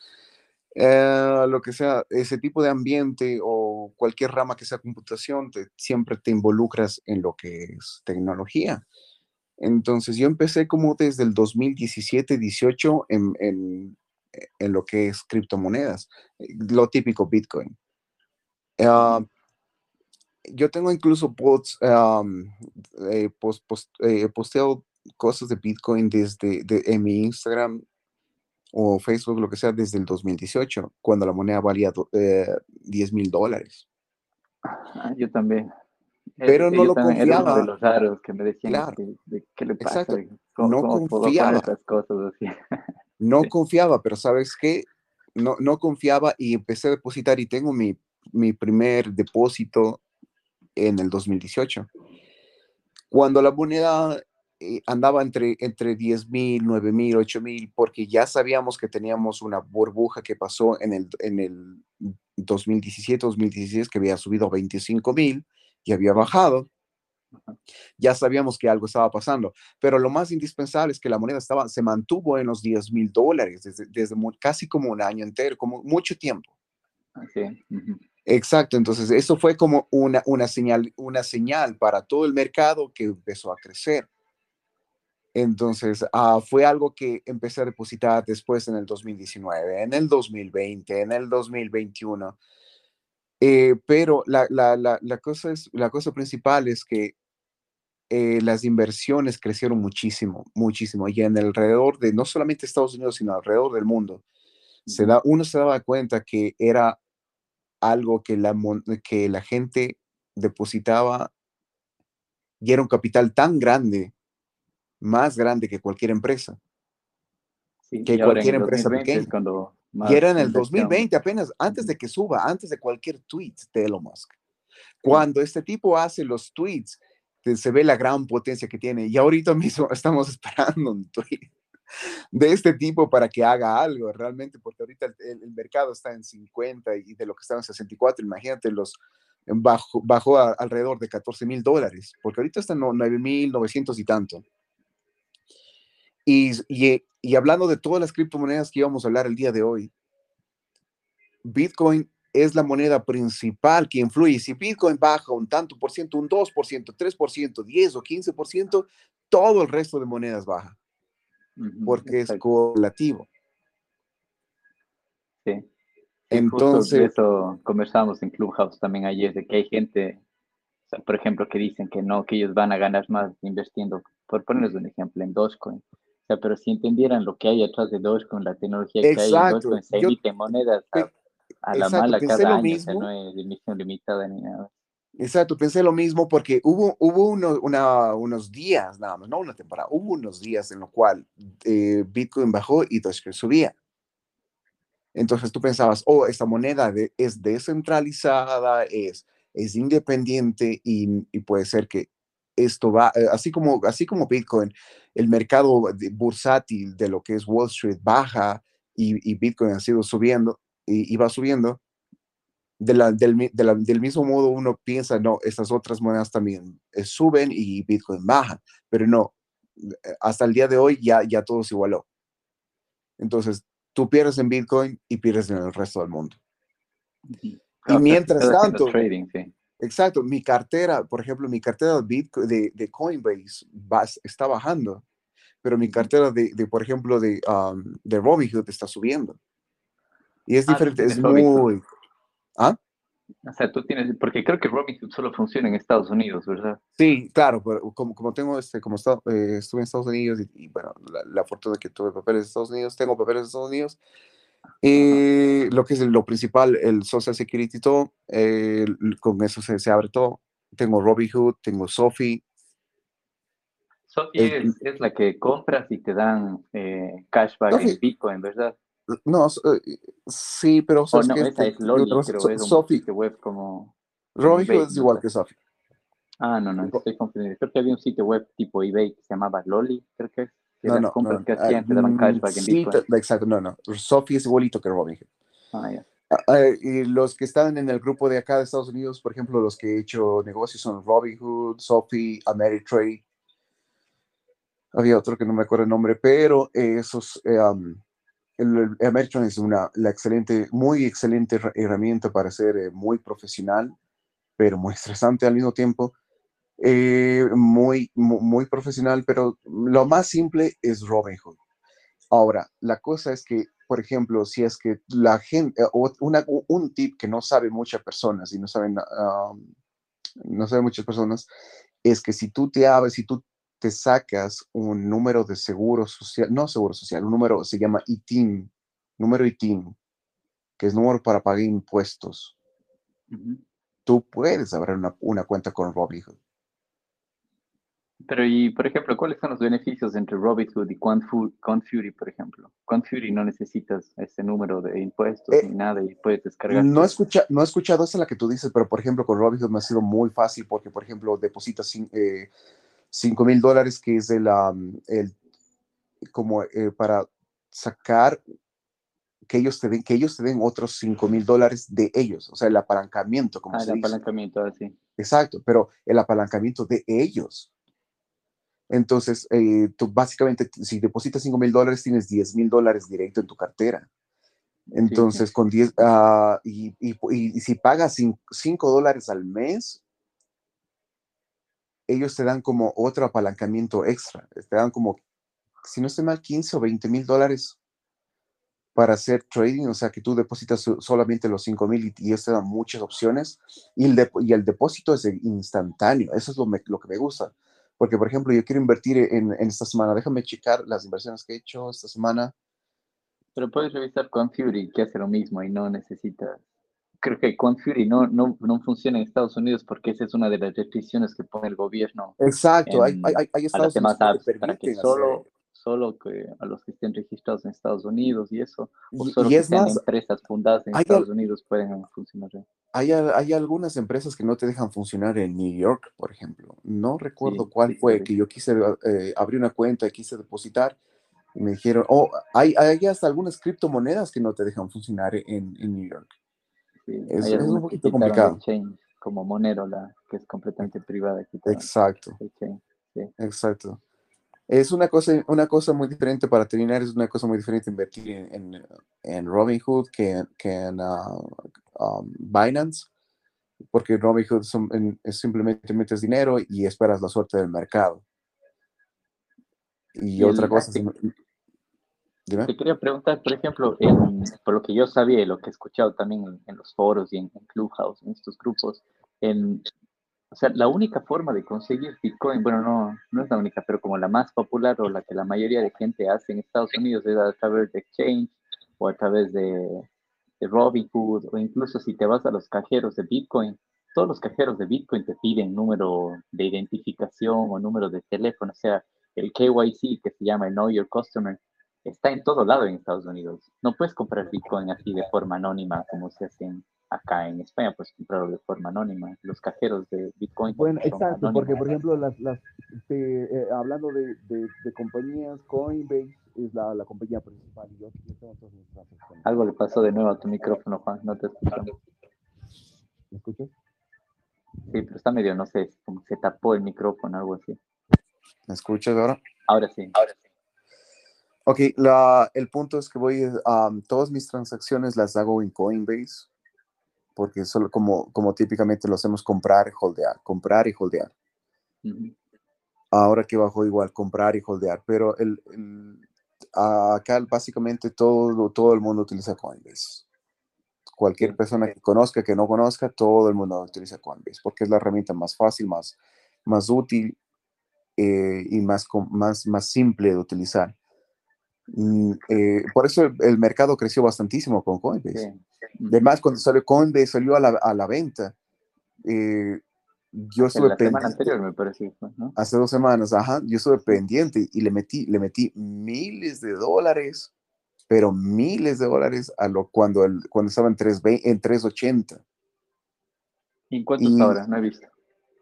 eh, lo que sea, ese tipo de ambiente o cualquier rama que sea computación, te, siempre te involucras en lo que es tecnología. Entonces yo empecé como desde el 2017-18 en, en, en, lo que es criptomonedas, lo típico Bitcoin. Uh, yo tengo incluso posts, um, eh, post, post, eh, posteo cosas de Bitcoin desde de, en mi Instagram o Facebook, lo que sea, desde el 2018, cuando la moneda valía eh, 10 mil dólares. Ah, yo también. Pero no lo confiaba. Era uno de los raros que me decían claro. que, de, ¿qué le pasa? Exacto. ¿Cómo, no cómo confiaba. Esas cosas así? [laughs] No Sí. confiaba, pero ¿sabes qué? No, no confiaba y empecé a depositar y tengo mi, mi primer depósito en el 2018. Cuando la moneda eh, andaba entre, entre 10 mil, 9 mil, 8 mil, porque ya sabíamos que teníamos una burbuja que pasó en el, en el 2017, 2016, que había subido a 25 mil y había bajado. Ya sabíamos que algo estaba pasando, pero lo más indispensable es que la moneda estaba, se mantuvo en los 10 mil dólares desde, desde muy, casi como un año entero, como mucho tiempo. Sí. ujú. Exacto, entonces eso fue como una, una, señal, una señal para todo el mercado que empezó a crecer. Entonces ah, fue algo que empecé a depositar después en el 2019, en el 2020, en el 2021. Eh, pero la, la, la, la, cosa es, la cosa principal es que eh, las inversiones crecieron muchísimo, muchísimo. Y en alrededor de no solamente Estados Unidos, sino alrededor del mundo, se da, uno se daba cuenta que era algo que la, que la gente depositaba y era un capital tan grande, más grande que cualquier empresa. Sí, Que cualquier empresa 2020 es pequeña. cuando Y era en el inversión. 2020, apenas antes de que suba, antes de cualquier tweet de Elon Musk. Cuando este tipo hace los tweets, se ve la gran potencia que tiene. Y ahorita mismo [laughs] estamos esperando un tweet de este tipo para que haga algo realmente, porque ahorita el, el- mercado está en 50 y de lo que estaba en 64, imagínate, los bajó, bajó a- alrededor de 14 mil dólares, porque ahorita están 9 mil 900 y tanto. Y, y, y hablando de todas las criptomonedas que íbamos a hablar el día de hoy, Bitcoin es la moneda principal que influye. Si Bitcoin baja un tanto por ciento, un 2%, 3%, 10 o 15%, todo el resto de monedas baja, porque es correlativo. sí. Justo de Entonces, eso conversamos en Clubhouse también ayer, de que hay gente, o sea, por ejemplo, que dicen que no, que ellos van a ganar más invirtiendo, por ponerles un ejemplo, en Dogecoin. Sea, pero si entendieran lo que hay atrás de Dogecoin, la tecnología que hay en exacto, Dogecoin, se yo emiten monedas a, a la exacto, mala cada año, o sea, mismo. no es emisión limitada ni nada. Exacto, pensé lo mismo porque hubo, hubo uno- una- unos días, nada más, no una temporada, hubo unos días en lo cual eh, Bitcoin bajó y Dogecoin subía. Entonces tú pensabas, oh, esta moneda de- es descentralizada, es, es independiente y, y puede ser que esto va, eh, así como, así como Bitcoin, el mercado bursátil de lo que es Wall Street baja y, y Bitcoin ha sido subiendo y, y va subiendo. De la- del, de la- del mismo modo uno piensa, no, estas otras monedas también eh, suben y Bitcoin baja, pero no, hasta el día de hoy ya, ya todo se igualó. Entonces, tú pierdes en Bitcoin y pierdes en el resto del mundo. Y Claro, mientras tanto, trading, sí. exacto, mi cartera, por ejemplo, mi cartera de, Bitcoin, de, de Coinbase va- está bajando, pero mi cartera de, de, por ejemplo, de, um, de Robinhood está subiendo. Y es Ah, diferente, es muy... ¿Ah? O sea, tú tienes, porque creo que Robinhood solo funciona en Estados Unidos, ¿verdad? Sí, claro, pero como, como tengo este, como esta- eh, estuve en Estados Unidos y, y, bueno, la, la fortuna que tuve papeles de Estados Unidos, tengo papeles de Estados Unidos, eh, lo que es lo principal, el Social Security y todo, eh, con eso se, se abre todo. Tengo Robinhood, tengo Sophie, Sophie el- es, es la que compras y te dan eh, cashback en Sophie, Bitcoin, ¿verdad? no, eh, sí, pero O sabes no, que esa es Loli, creo, es un Sophie, sitio web como, eBay, es igual que Sophie. Ah, no, no, estoy confundido. Creo que había un sitio web tipo eBay que se llamaba Loli, creo que es, que No, las no, compras no, que ah, hacían te daban cashback en sí, Bitcoin. te- exacto, no, no, Sophie es igualito que Robinhood. Ah, ya. Ah, ah, y los que están en el grupo de acá de Estados Unidos, por ejemplo, los que he hecho negocios son Robinhood, Sophie, Ameritrade. Había otro que no me acuerdo el nombre, pero esos, um, el, el es una la excelente, muy excelente her- herramienta para ser eh, muy profesional, pero muy estresante al mismo tiempo. eh, muy, muy profesional, pero lo más simple es Robinhood. Ahora, la cosa es que, por ejemplo, si es que la gente, una, un tip que no sabe muchas personas y no saben, no saben muchas personas, es que si tú te abres, si tú te sacas un número de seguro social, no seguro social, un número se llama ITIN, número ITIN, que es número para pagar impuestos. Tú puedes abrir una, una cuenta con Robinhood. Pero, y por ejemplo, ¿cuáles son los beneficios entre Robinhood y Fury, por ejemplo? Fury no necesitas ese número de impuestos eh, ni nada y puedes descargar. No, escucha, no he escuchado esa la que tú dices, pero por ejemplo, con Robinhood me ha sido muy fácil porque, por ejemplo, depositas 5 eh, mil dólares, que es el, el como eh, para sacar que ellos te den, que ellos te den otros 5 mil dólares de ellos, o sea, el apalancamiento, como ah, el apalancamiento, así. Exacto, pero el apalancamiento de ellos. Entonces, eh, tú básicamente, si depositas 5 mil dólares, tienes 10 mil dólares directo en tu cartera. Entonces, con 10, ah, y, si pagas 5 dólares al mes, ellos te dan como otro apalancamiento extra. Te dan como, si no estoy mal, 15 o 20 mil dólares para hacer trading, o sea que tú depositas solamente los 5 mil y, ellos te dan muchas opciones y el, y el depósito es instantáneo. Eso es lo, que me gusta porque, por ejemplo, yo quiero invertir en, esta semana. Déjame checar las inversiones que he hecho esta semana. Pero puedes revisar con Fury, que hace lo mismo y no necesitas. Creo que con Fury no, no, no funciona en Estados Unidos porque esa es una de las restricciones que pone el gobierno. Exacto, hay, hay, hay, estados que para que solo, solo que a los que estén registrados en Estados Unidos y eso, o solo que sean empresas fundadas en Estados Unidos pueden funcionar. Hay, hay, algunas empresas que no te dejan funcionar en New York, por ejemplo. No recuerdo cuál fue, que yo quise eh, abrir una cuenta y quise depositar y me dijeron, oh, hay, hay hasta algunas criptomonedas que no te dejan funcionar en, en New York. Es, es un poquito complicado. como Monero, la, que es completamente privada. Exacto. Exacto. Es una cosa, una cosa muy diferente para terminar, es una cosa muy diferente invertir en, en, Robinhood que, que en uh, um, Binance, porque Robinhood es simplemente metes dinero y esperas la suerte del mercado. Y, otra cosa... Te quería preguntar, por ejemplo, por lo que yo sabía y lo que he escuchado también en, los foros y en, en, Clubhouse, en estos grupos, en, o sea, la única forma de conseguir Bitcoin, bueno, no, no es la única, pero como la más popular o la que la mayoría de gente hace en Estados Unidos es a través de Exchange o a través de, de Robinhood o incluso si te vas a los cajeros de Bitcoin, todos los cajeros de Bitcoin te piden número de identificación o número de teléfono, o sea, el KYC que se llama el Know Your Customer está en todo lado en Estados Unidos. No puedes comprar Bitcoin así de forma anónima como se hace en, acá en España, pues comprarlo de forma anónima. Los cajeros de Bitcoin. Bueno, exacto, porque por ejemplo, las, las, eh, hablando de, de, compañías, Coinbase es la, la compañía principal. Y yo, tengo todas mis Algo le pasó de nuevo a tu micrófono, Juan, no te escucho. ¿Me escuchas? Sí, pero está medio, no sé, como se tapó el micrófono, algo así. ¿Me escuchas ahora? Ahora sí, ahora sí. Ok, la, el punto es que voy, a todas mis transacciones las hago en Coinbase porque solo como, como típicamente lo hacemos comprar y holdear, comprar y holdear. Ahora que bajo igual, comprar y holdear, pero el, acá básicamente todo, todo el mundo utiliza Coinbase. Cualquier persona que conozca, que no conozca, todo el mundo utiliza Coinbase, porque es la herramienta más fácil, más, más útil eh, y más, más, más simple de utilizar. Mm, eh, por eso el, mercado creció bastantísimo con Coinbase. Además, cuando salió Coinbase, salió a la, a la venta. Eh, yo estuve pendiente. anterior, me parece. Hace dos semanas, ajá. Yo estuve pendiente y le metí, le metí miles de dólares, pero miles de dólares a lo cuando, el, cuando estaba en, 3, en 380. ¿Y en cuánto está ahora? No he visto.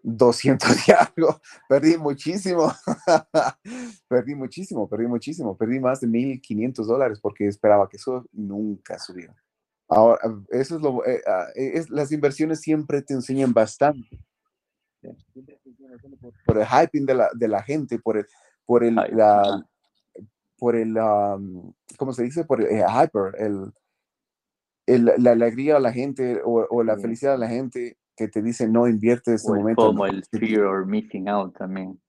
200 [laughs] y algo, perdí muchísimo, [laughs] perdí muchísimo, perdí muchísimo, perdí más de 1.500 dólares porque esperaba que eso nunca subiera. Ahora, eso es lo, eh, ah, es, las inversiones siempre te enseñan bastante. Por, el hyping de la, de la gente, por el, por el, la, por el, ¿cómo se dice? Por el eh, hyper, el, el, la alegría de la gente o, o la felicidad de la gente que te dice no invierte en este O momento. FOMO, no. el fear or missing out también.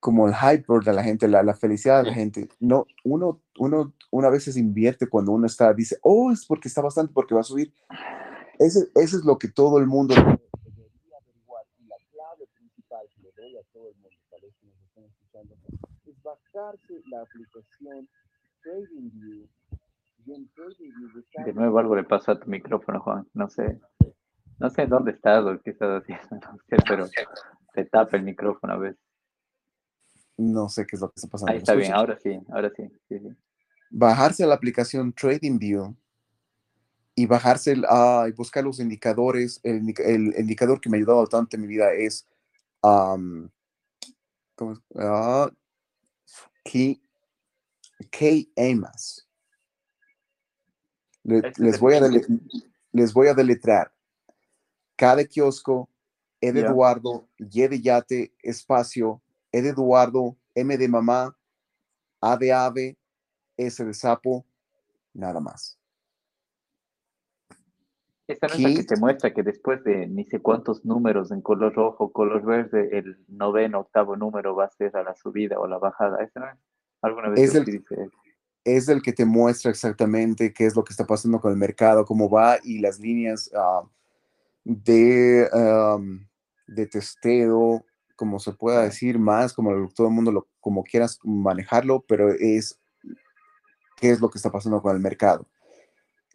como el hype de la gente, la, la felicidad de la gente. No, uno, uno, uno a veces invierte cuando uno está, dice, oh, es porque está bastante, porque va a subir. Ese, eso es lo que todo el mundo debería averiguar. Y la clave principal que le doy a todo el mundo, tal vez que nos escuchando, es bajarse la aplicación TradingView. De nuevo algo le pasó a tu micrófono, Juan. No sé. No sé dónde estás o qué estás haciendo, [laughs] no sé, pero te tapa el micrófono a veces. No sé qué es lo que está pasando. Ahí ¿me está bien, ahora sí, ahora sí. sí, sí. bajarse la aplicación TradingView y bajarse el- y buscar los indicadores. El, indica- el indicador que me ha ayudado tanto en mi vida es um, ¿cómo es? Ah, Key-. Le- les, voy a dele- les voy a deletrar. Cada kiosco, E de Ya. Eduardo, Y de yate, espacio, E de Eduardo, M de mamá, A de ave, S de sapo, nada más. Esta no es la que te muestra que después de ni sé cuántos números en color rojo, color verde, el noveno, octavo número va a ser a la subida o la bajada. ¿Esa no es? Alguna vez Es el- dice es el que te muestra exactamente qué es lo que está pasando con el mercado, cómo va y las líneas ah, de, testeo, como se pueda decir más, como todo el mundo lo, como quieras manejarlo, pero es qué es lo que está pasando con el mercado.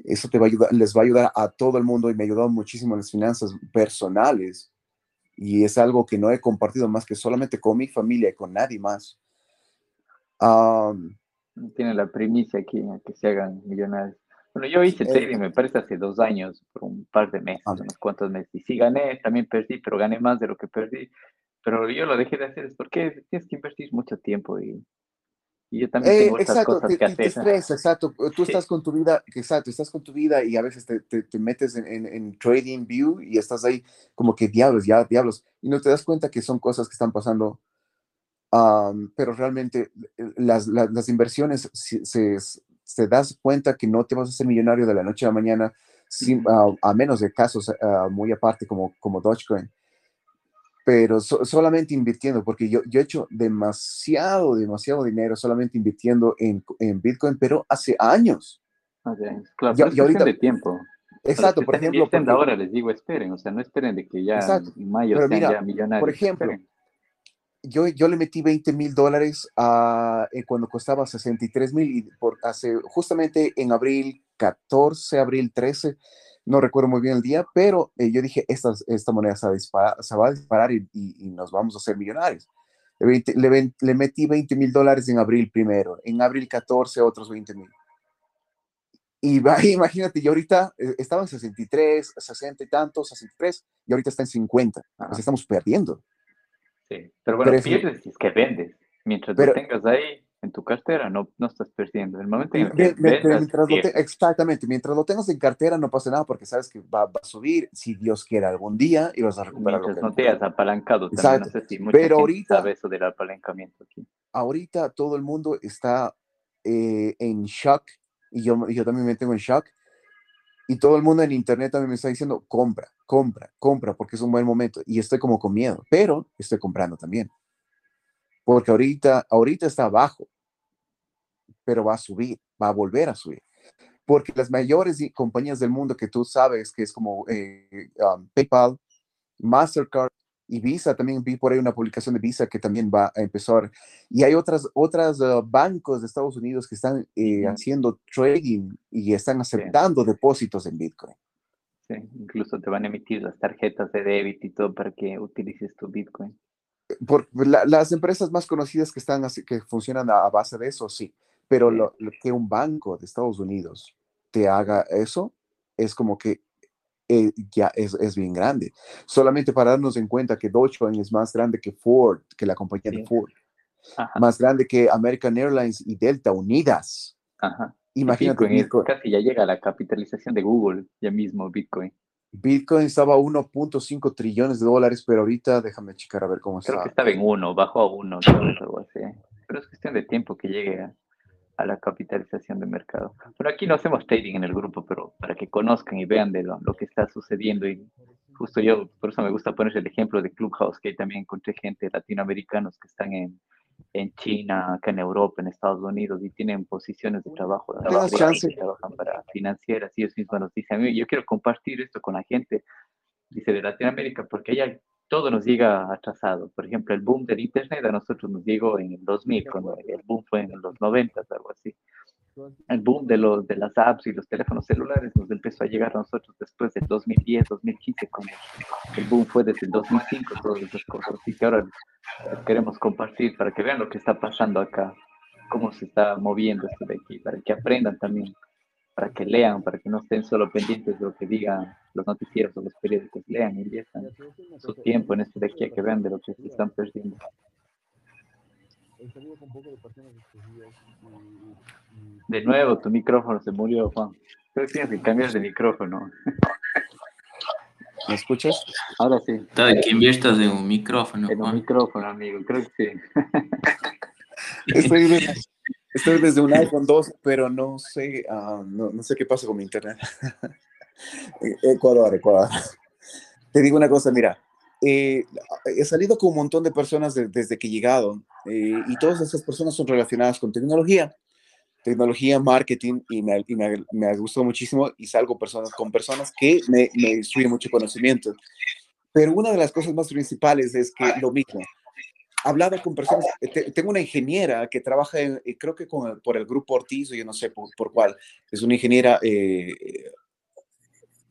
Eso te va a ayudar, les va a ayudar a todo el mundo y me ha ayudado muchísimo en las finanzas personales. Y es algo que no he compartido más que solamente con mi familia y con nadie más. Tiene la primicia aquí que se hagan millonarios. Bueno, yo hice Eh, trading, me parece, hace dos años, por un par de meses, unos cuantos meses. Y sí gané, también perdí, pero gané más de lo que perdí. Pero yo lo dejé de hacer, es porque tienes que invertir mucho tiempo y, y yo también Eh, tengo otras exacto, cosas te, que te- estresa, exacto. Tú Sí. estás con tu vida, exacto, estás con tu vida y a veces te, te- te metes en, en- en Trading View y estás ahí como que diablos, ya diablos, y no te das cuenta que son cosas que están pasando. Am, pero realmente eh, las, las, las inversiones, si- se, se das cuenta que no te vas a hacer millonario de la noche a la mañana, sin- ah, a menos de casos ah, muy aparte como, como Dogecoin. Pero so- solamente invirtiendo, porque yo, yo he hecho demasiado, demasiado dinero solamente invirtiendo en, en Bitcoin, pero hace años. Años. Claro, Ya- pero es y ahorita- de tiempo. Exacto, por ejemplo, porque- ahora les digo, esperen, o sea, no esperen de que ya Exacto, en mayo sean mira, ya millonarios. ejemplo, esperen. Yo, yo le metí 20 mil dólares a- eh, cuando costaba 63 mil y por hace justamente en abril 14, abril 13, no recuerdo muy bien el día, pero eh, yo dije, esta, esta moneda se va a disparar, se va a disparar y, y- y nos vamos a hacer millonarios. Le, 20 le le metí 20 mil dólares en abril primero, en abril 14 otros 20 mil. Y va, [laughs] imagínate, y ahorita eh, estaba en 63, 60 y tantos, 63, y ahorita está en 50. O Ajá. sea, estamos perdiendo. Sí, pero bueno, Pero pierdes si es que vendes. Mientras Pero- lo tengas ahí en tu cartera, no, no estás perdiendo. En el momento en el que Mien- mien- vendas, mientras lo te- exactamente, mientras lo tengas en cartera no pasa nada porque sabes que va, va a subir, si Dios quiere algún día y vas a recuperar lo Mientras que no te hayas apalancado también. Exacto. No sé si mucha Pero gente ahorita- sabe eso del apalancamiento aquí. Ahorita todo el mundo está eh, en shock y yo, yo también me tengo en shock y todo el mundo en internet también me está diciendo compra, compra, compra porque es un buen momento y estoy como con miedo, pero estoy comprando también. Porque ahorita, ahorita está abajo, pero va a subir, va a volver a subir. Porque las mayores compañías del mundo que tú sabes, que es como eh, um, PayPal, Mastercard y Visa, también vi por ahí una publicación de Visa que también va a empezar. Y hay otras, otras uh, bancos de Estados Unidos que están eh, Ujú. haciendo trading y están aceptando depósitos en Bitcoin. Sí, incluso te van a emitir las tarjetas de débito y todo para que utilices tu Bitcoin. Por, la- las empresas más conocidas que están que funcionan a, a base de eso, sí. Pero Sí. lo, lo que un banco de Estados Unidos te haga eso es como que eh, ya es, es bien grande. Solamente para darnos en cuenta que Dogecoin es más grande que Ford, que la compañía de. Ford, Ajá, más grande que American Airlines y Delta unidas. ajá. Imagínate, Bitcoin casi ya llega a la capitalización de Google, ya mismo Bitcoin. Bitcoin estaba a 1.5 trillones de dólares, pero ahorita déjame checar a ver cómo Creo que está. estaba en uno, bajó a uno, creo, algo así. Pero es cuestión de tiempo que llegue a, a la capitalización de mercado. Pero aquí no hacemos trading en el grupo, pero para que conozcan y vean de lo, lo que está sucediendo y justo yo, por eso me gusta poner el ejemplo de Clubhouse, que también encontré gente latinoamericanos que están en, en China, acá en Europa, en Estados Unidos, y tienen posiciones de trabajo, trabajan para financieras, y ellos mismos nos dicen, a mí, yo quiero compartir esto con la gente, dice, de Latinoamérica, porque allá todo nos llega atrasado. Por ejemplo, el boom del Internet a nosotros nos llegó en el 2000, cuando el boom fue en los 90, algo así el boom de, los, de las apps y los teléfonos celulares nos empezó a llegar a nosotros después del 2010, 2015, como el boom fue desde el 2005, todas esas cosas. Así que ahora queremos compartir para que vean lo que está pasando acá, cómo se está moviendo esto de aquí, para que aprendan también, para que lean, para que no estén solo pendientes de lo que digan los noticieros o los periódicos, lean inviertan su tiempo en esto de aquí, a que vean de lo que se están perdiendo de nuevo, tu micrófono se murió, Juan. Creo que tienes que cambiar de micrófono. ¿Me escuchas? Ahora sí. Está que inviertas en un micrófono. En un micrófono, amigo, creo que sí. Estoy, desde un [laughs] iPhone 2, pero no sé, ah, no, no, sé qué pasa con mi internet. [laughs] Ecuador, Ecuador. [laughs] Te digo una cosa, mira, eh, he salido con un montón de personas desde que he llegado eh, y todas esas personas son relacionadas con tecnología, tecnología, marketing y me, me, me ha gustado muchísimo y salgo personas, con personas que me, me instruyen mucho conocimiento. Pero una de las cosas más principales es que lo mismo, hablado con personas, tengo una ingeniera que trabaja, en, eh, creo que con, por el grupo Ortiz, o yo no sé por, por cuál, es una ingeniera de,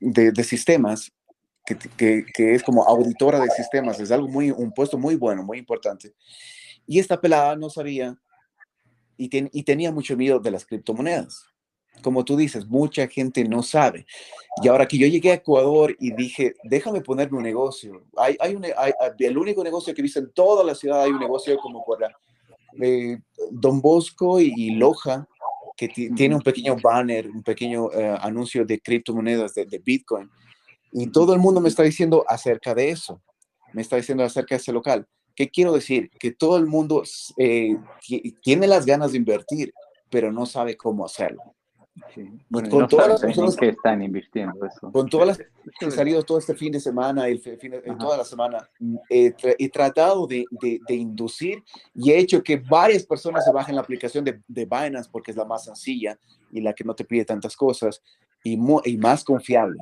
de, sistemas que, que, es como auditora de sistemas, es algo muy, un puesto muy bueno, muy importante. Y esta pelada no sabía y, y tenía mucho miedo de las criptomonedas. Como tú dices, mucha gente no sabe. Y ahora que yo llegué a Ecuador y dije, déjame ponerme un negocio. Hay, hay, un, hay el único negocio que he visto en toda la ciudad, hay un negocio como por la, eh, Don Bosco y, Loja, que tiene un pequeño banner, un pequeño eh, anuncio de criptomonedas, de, de Bitcoin y todo el mundo me está diciendo acerca de eso, me está diciendo acerca de ese local. ¿Qué quiero decir? Que todo el mundo eh, tiene las ganas de invertir, pero no sabe cómo hacerlo. Bueno, con todas las personas que están invirtiendo eso. Con todas las que han salido todo este fin de semana, el fin toda la semana, mm, he tratado de, de, inducir y he hecho que varias personas se bajen la aplicación de, de Binance porque es la más sencilla y la que no te pide tantas cosas y, y más confiable.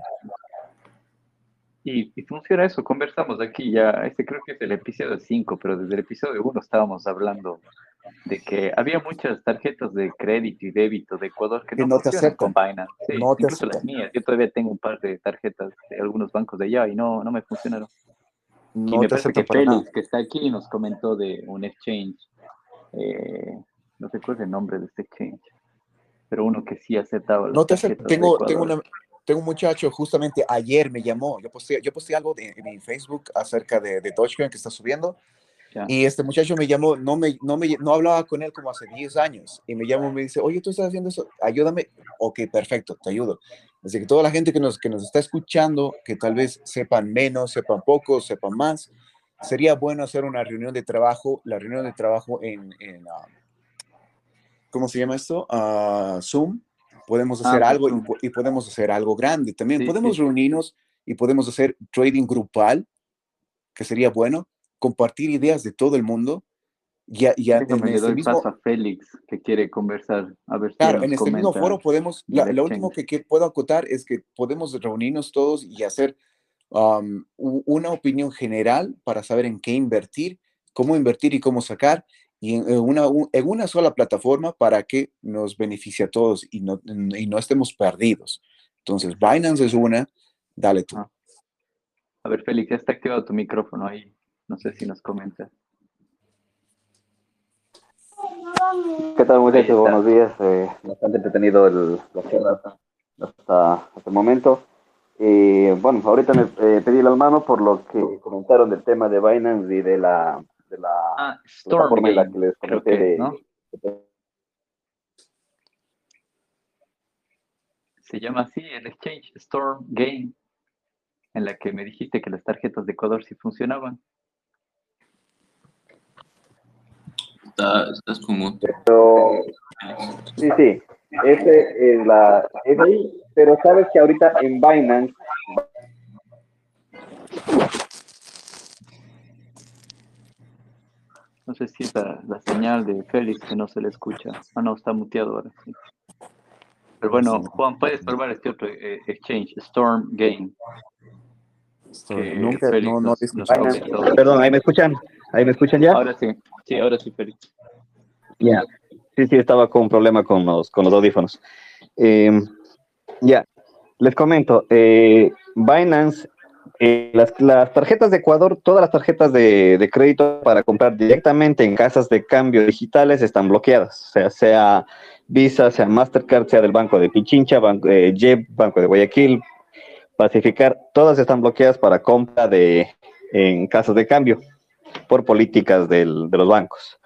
Y, funciona eso, conversamos aquí ya, este creo que es el episodio 5, pero desde el episodio 1 estábamos hablando de que había muchas tarjetas de crédito y débito de Ecuador que, no, te aceptan con Binance. no te incluso las mías. Yo todavía tengo un par de tarjetas de algunos bancos de allá y no, no me funcionaron. No y me parece que Félix, que está aquí, nos comentó de un exchange. Eh, no sé cuál es el nombre de este exchange, pero uno que sí aceptaba. no te tengo, tengo una, tengo un muchacho, justamente ayer me llamó, yo posté, yo posté algo en mi Facebook acerca de, de Dogecoin que está subiendo, y este muchacho me llamó, no, me, no, me, no hablaba con él como hace 10 años, y me llamó y me dice, oye, tú estás haciendo eso, ayúdame, ok, perfecto, te ayudo. Así que toda la gente que nos, que nos está escuchando, que tal vez sepan menos, sepan poco, sepan más, sería bueno hacer una reunión de trabajo, la reunión de trabajo en, en ah, ¿cómo se llama esto? Uh, Zoom, podemos ah, hacer algo y, podemos hacer algo grande también. podemos reunirnos y podemos hacer trading grupal, que sería bueno, compartir ideas de todo el mundo. Ya, ya en este mismo, a Félix que quiere conversar. A ver claro, en este mismo foro podemos, lo último que, puedo acotar es que podemos reunirnos todos y hacer um, una opinión general para saber en qué invertir, cómo invertir y cómo sacar y en una, en una sola plataforma para que nos beneficie a todos y no, y no estemos perdidos. Entonces, Binance es una, dale tú. Ah. A ver, Félix, ya está activado tu micrófono ahí. No sé si nos comentas. ¿Qué tal, muchachos? Buenos días. Eh, bastante entretenido el, la charla hasta, hasta, el momento. Y bueno, ahorita me eh, pedí la mano por lo que comentaron del tema de Binance y de la de la, ah, Storm la que les comenté ¿no? Se llama así el Exchange Storm Game, en la que me dijiste que las tarjetas de Ecuador sí funcionaban. Estás como... sí, sí, ese es la... Es ahí, pero sabes que ahorita en Binance No sé si es la, señal de Félix que no se le escucha. Ah, no, está muteado ahora. Sí. Pero bueno, Juan, puedes probar este otro eh, exchange, Storm Game. Nunca, no, no Perdón, ahí me escuchan. Ahí me escuchan ya. Ahora sí, sí, ahora sí, Félix. Ya, sí, sí, estaba con un problema con los, con los audífonos. Em, ya, les comento, eh, Binance eh, las, tarjetas de Ecuador, todas las tarjetas de, crédito para comprar directamente en casas de cambio digitales están bloqueadas, o sea, sea Visa, sea Mastercard, sea del Banco de Pichincha, Banco, eh, Banco de Guayaquil, Pacificar, todas están bloqueadas para compra de en casas de cambio por políticas de los bancos.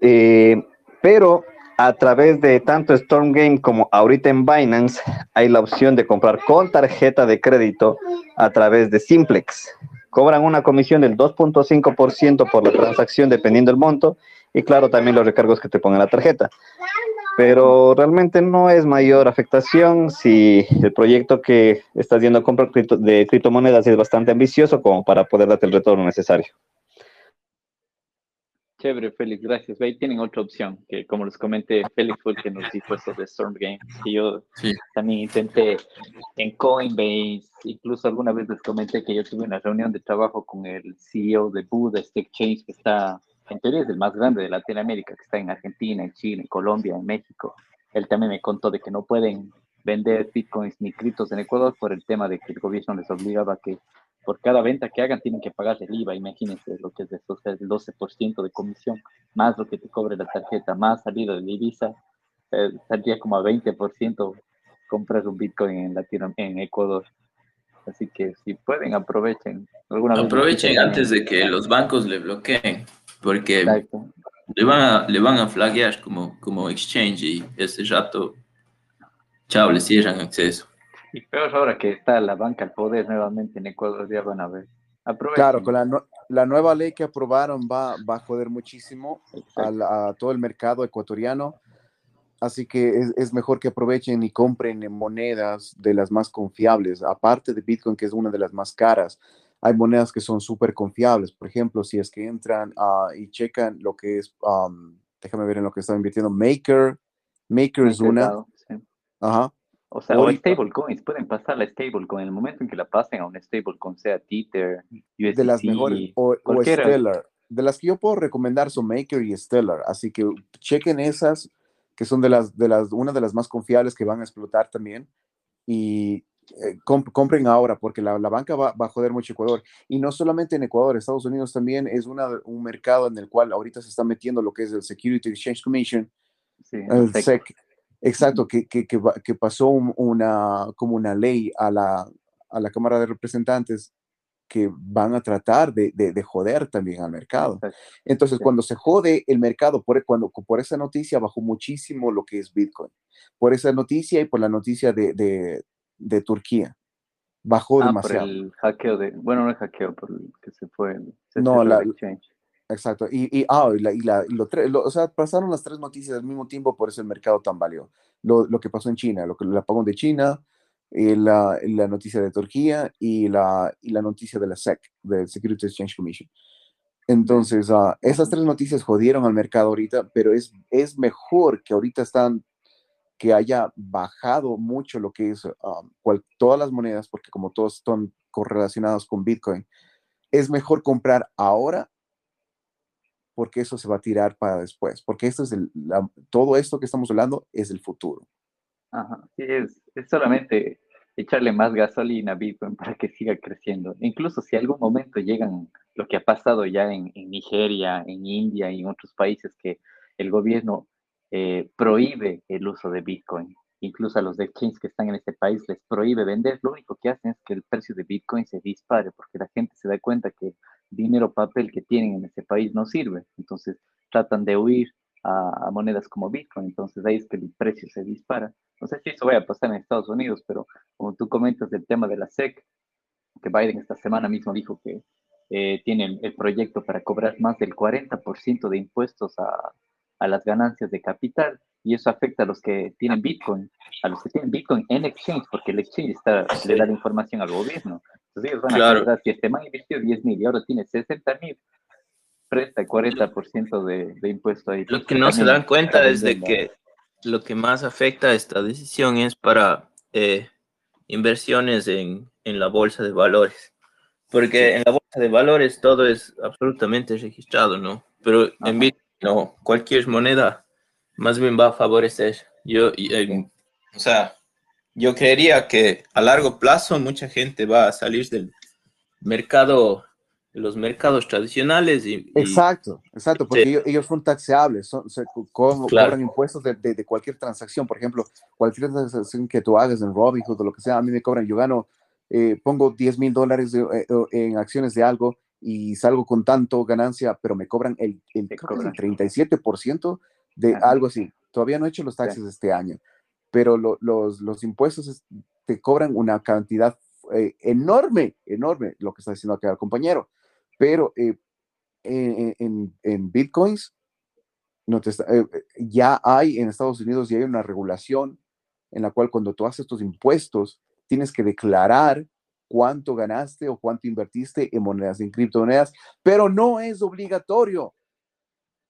Eh, pero a través de tanto Storm Game como ahorita en Binance hay la opción de comprar con tarjeta de crédito a través de Simplex. Cobran una comisión del 2.5% por la transacción dependiendo del monto y claro también los recargos que te pongan la tarjeta. Pero realmente no es mayor afectación si el proyecto que estás yendo a comprar de criptomonedas es bastante ambicioso como para poder darte el retorno necesario. Chévere, Félix, gracias. Ahí tienen otra opción, que como les comenté, Félix fue el que nos dijo esto de Storm Game. Y yo también intenté en Coinbase, incluso alguna vez les comenté que yo tuve una reunión de trabajo con el CEO de Buda, este exchange que está, en teoría es el más grande de Latinoamérica, que está en Argentina, en Chile, en Colombia, en México. Él también me contó de que no pueden vender bitcoins ni criptos en Ecuador por el tema de que el gobierno les obligaba a que por cada venta que hagan tienen que pagar el IVA, imagínense lo que es eso, el 12% de comisión, más lo que te cobre la tarjeta, más salida de divisa, eh, saldría como a 20% comprar un Bitcoin en, Latino, en Ecuador. Así que si pueden, aprovechen. aprovechen antes de que los bancos le bloqueen, porque le van a, le van a flaguear como, como exchange y ese rato, chao, le cierran acceso. Y peor ahora que está la banca al poder nuevamente en Ecuador, ya van a ver. Claro, con la, nueva ley que aprobaron va, va a joder muchísimo a, todo el mercado ecuatoriano. Así que es, mejor que aprovechen y compren en monedas de las más confiables. Aparte de Bitcoin, que es una de las más caras, hay monedas que son súper confiables. Por ejemplo, si es que entran ah, y checan lo que es, déjame ver en lo que están invirtiendo, Maker. Maker es una. Ajá. O sea, o stablecoins, pueden pasar la stablecoin en el momento en que la pasen a un stablecoin, sea Tether, USDC, de las mejores, o, Stellar. De las que yo puedo recomendar son Maker y Stellar, así que chequen esas, que son de las, de las, una de las más confiables que van a explotar también, y eh, compren ahora, porque la, la banca va, va, a joder mucho Ecuador. Y no solamente en Ecuador, Estados Unidos también es una, un mercado en el cual ahorita se está metiendo lo que es el Security Exchange Commission, el SEC Exacto, que, que, que, pasó una, como una ley a la, a la Cámara de Representantes que van a tratar de, de, joder también al mercado. Entonces, cuando se jode el mercado, por, cuando, por esa noticia bajó muchísimo lo que es Bitcoin. Por esa noticia y por la noticia de, de Turquía. Bajó ah, demasiado. Por el hackeo de, bueno, no el hackeo, por el que se fue. no, la, Exacto. Y, y, ah, y, la, y, la, lo, o sea, pasaron las tres noticias al mismo tiempo, por eso el mercado tan valió. Lo, lo que pasó en China, lo que el apagón de China, y la, la, noticia de Turquía y la, y la noticia de la SEC, del Security Exchange Commission. Entonces, uh, esas tres noticias jodieron al mercado ahorita, pero es, es mejor que ahorita están, que haya bajado mucho lo que es cual, todas las monedas, porque como todos están correlacionados con Bitcoin, es mejor comprar ahora porque eso se va a tirar para después, porque esto es el, todo esto que estamos hablando es el futuro. Ajá, sí, es, solamente echarle más gasolina a Bitcoin para que siga creciendo. Incluso si algún momento llegan lo que ha pasado ya en, en Nigeria, en India y en otros países que el gobierno eh, prohíbe el uso de Bitcoin. Incluso a los exchanges que están en este país les prohíbe vender. Lo único que hacen es que el precio de Bitcoin se dispare porque la gente se da cuenta que dinero papel que tienen en ese país no sirve. Entonces tratan de huir a, monedas como Bitcoin. Entonces ahí es que el precio se dispara. No sé si eso vaya a pasar en Estados Unidos, pero como tú comentas del tema de la SEC, que Biden esta semana mismo dijo que eh, tiene el proyecto para cobrar más del 40% de impuestos a, a las ganancias de capital y eso afecta a los que tienen Bitcoin, a los que tienen Bitcoin en exchange, porque el exchange está, le da la información al gobierno. Entonces ellos van a decir, si este man invirtió 10 mil y ahora tiene 60 mil, presta 40% de, de impuesto ahí. Lo que no se dan cuenta es de que lo que más afecta a esta decisión es para eh, inversiones en, en, la bolsa de valores. Porque en la bolsa de valores todo es absolutamente registrado, ¿no? Pero en Bitcoin, no, cualquier moneda más bien va a favorecer. Yo, eh, o sea, yo creería que a largo plazo mucha gente va a salir del mercado los mercados tradicionales. Y, exacto, exacto, porque ellos, son taxeables, son, cobran impuestos de, de, cualquier transacción. Por ejemplo, cualquier transacción que tú hagas en Robinhood o lo que sea, a mí me cobran, yo gano, eh, pongo 10 mil dólares eh, en acciones de algo y salgo con tanto ganancia, pero me cobran el, el, el 37% de algo así. Todavía no he hecho los taxes este año, pero los, los impuestos te cobran una cantidad eh, enorme, enorme, lo que está diciendo acá el compañero. Pero eh, en, en, bitcoins, no te eh, ya hay en Estados Unidos, ya hay una regulación en la cual cuando tú haces tus impuestos, tienes que declarar cuánto ganaste o cuánto invertiste en monedas, en criptomonedas, pero no es obligatorio.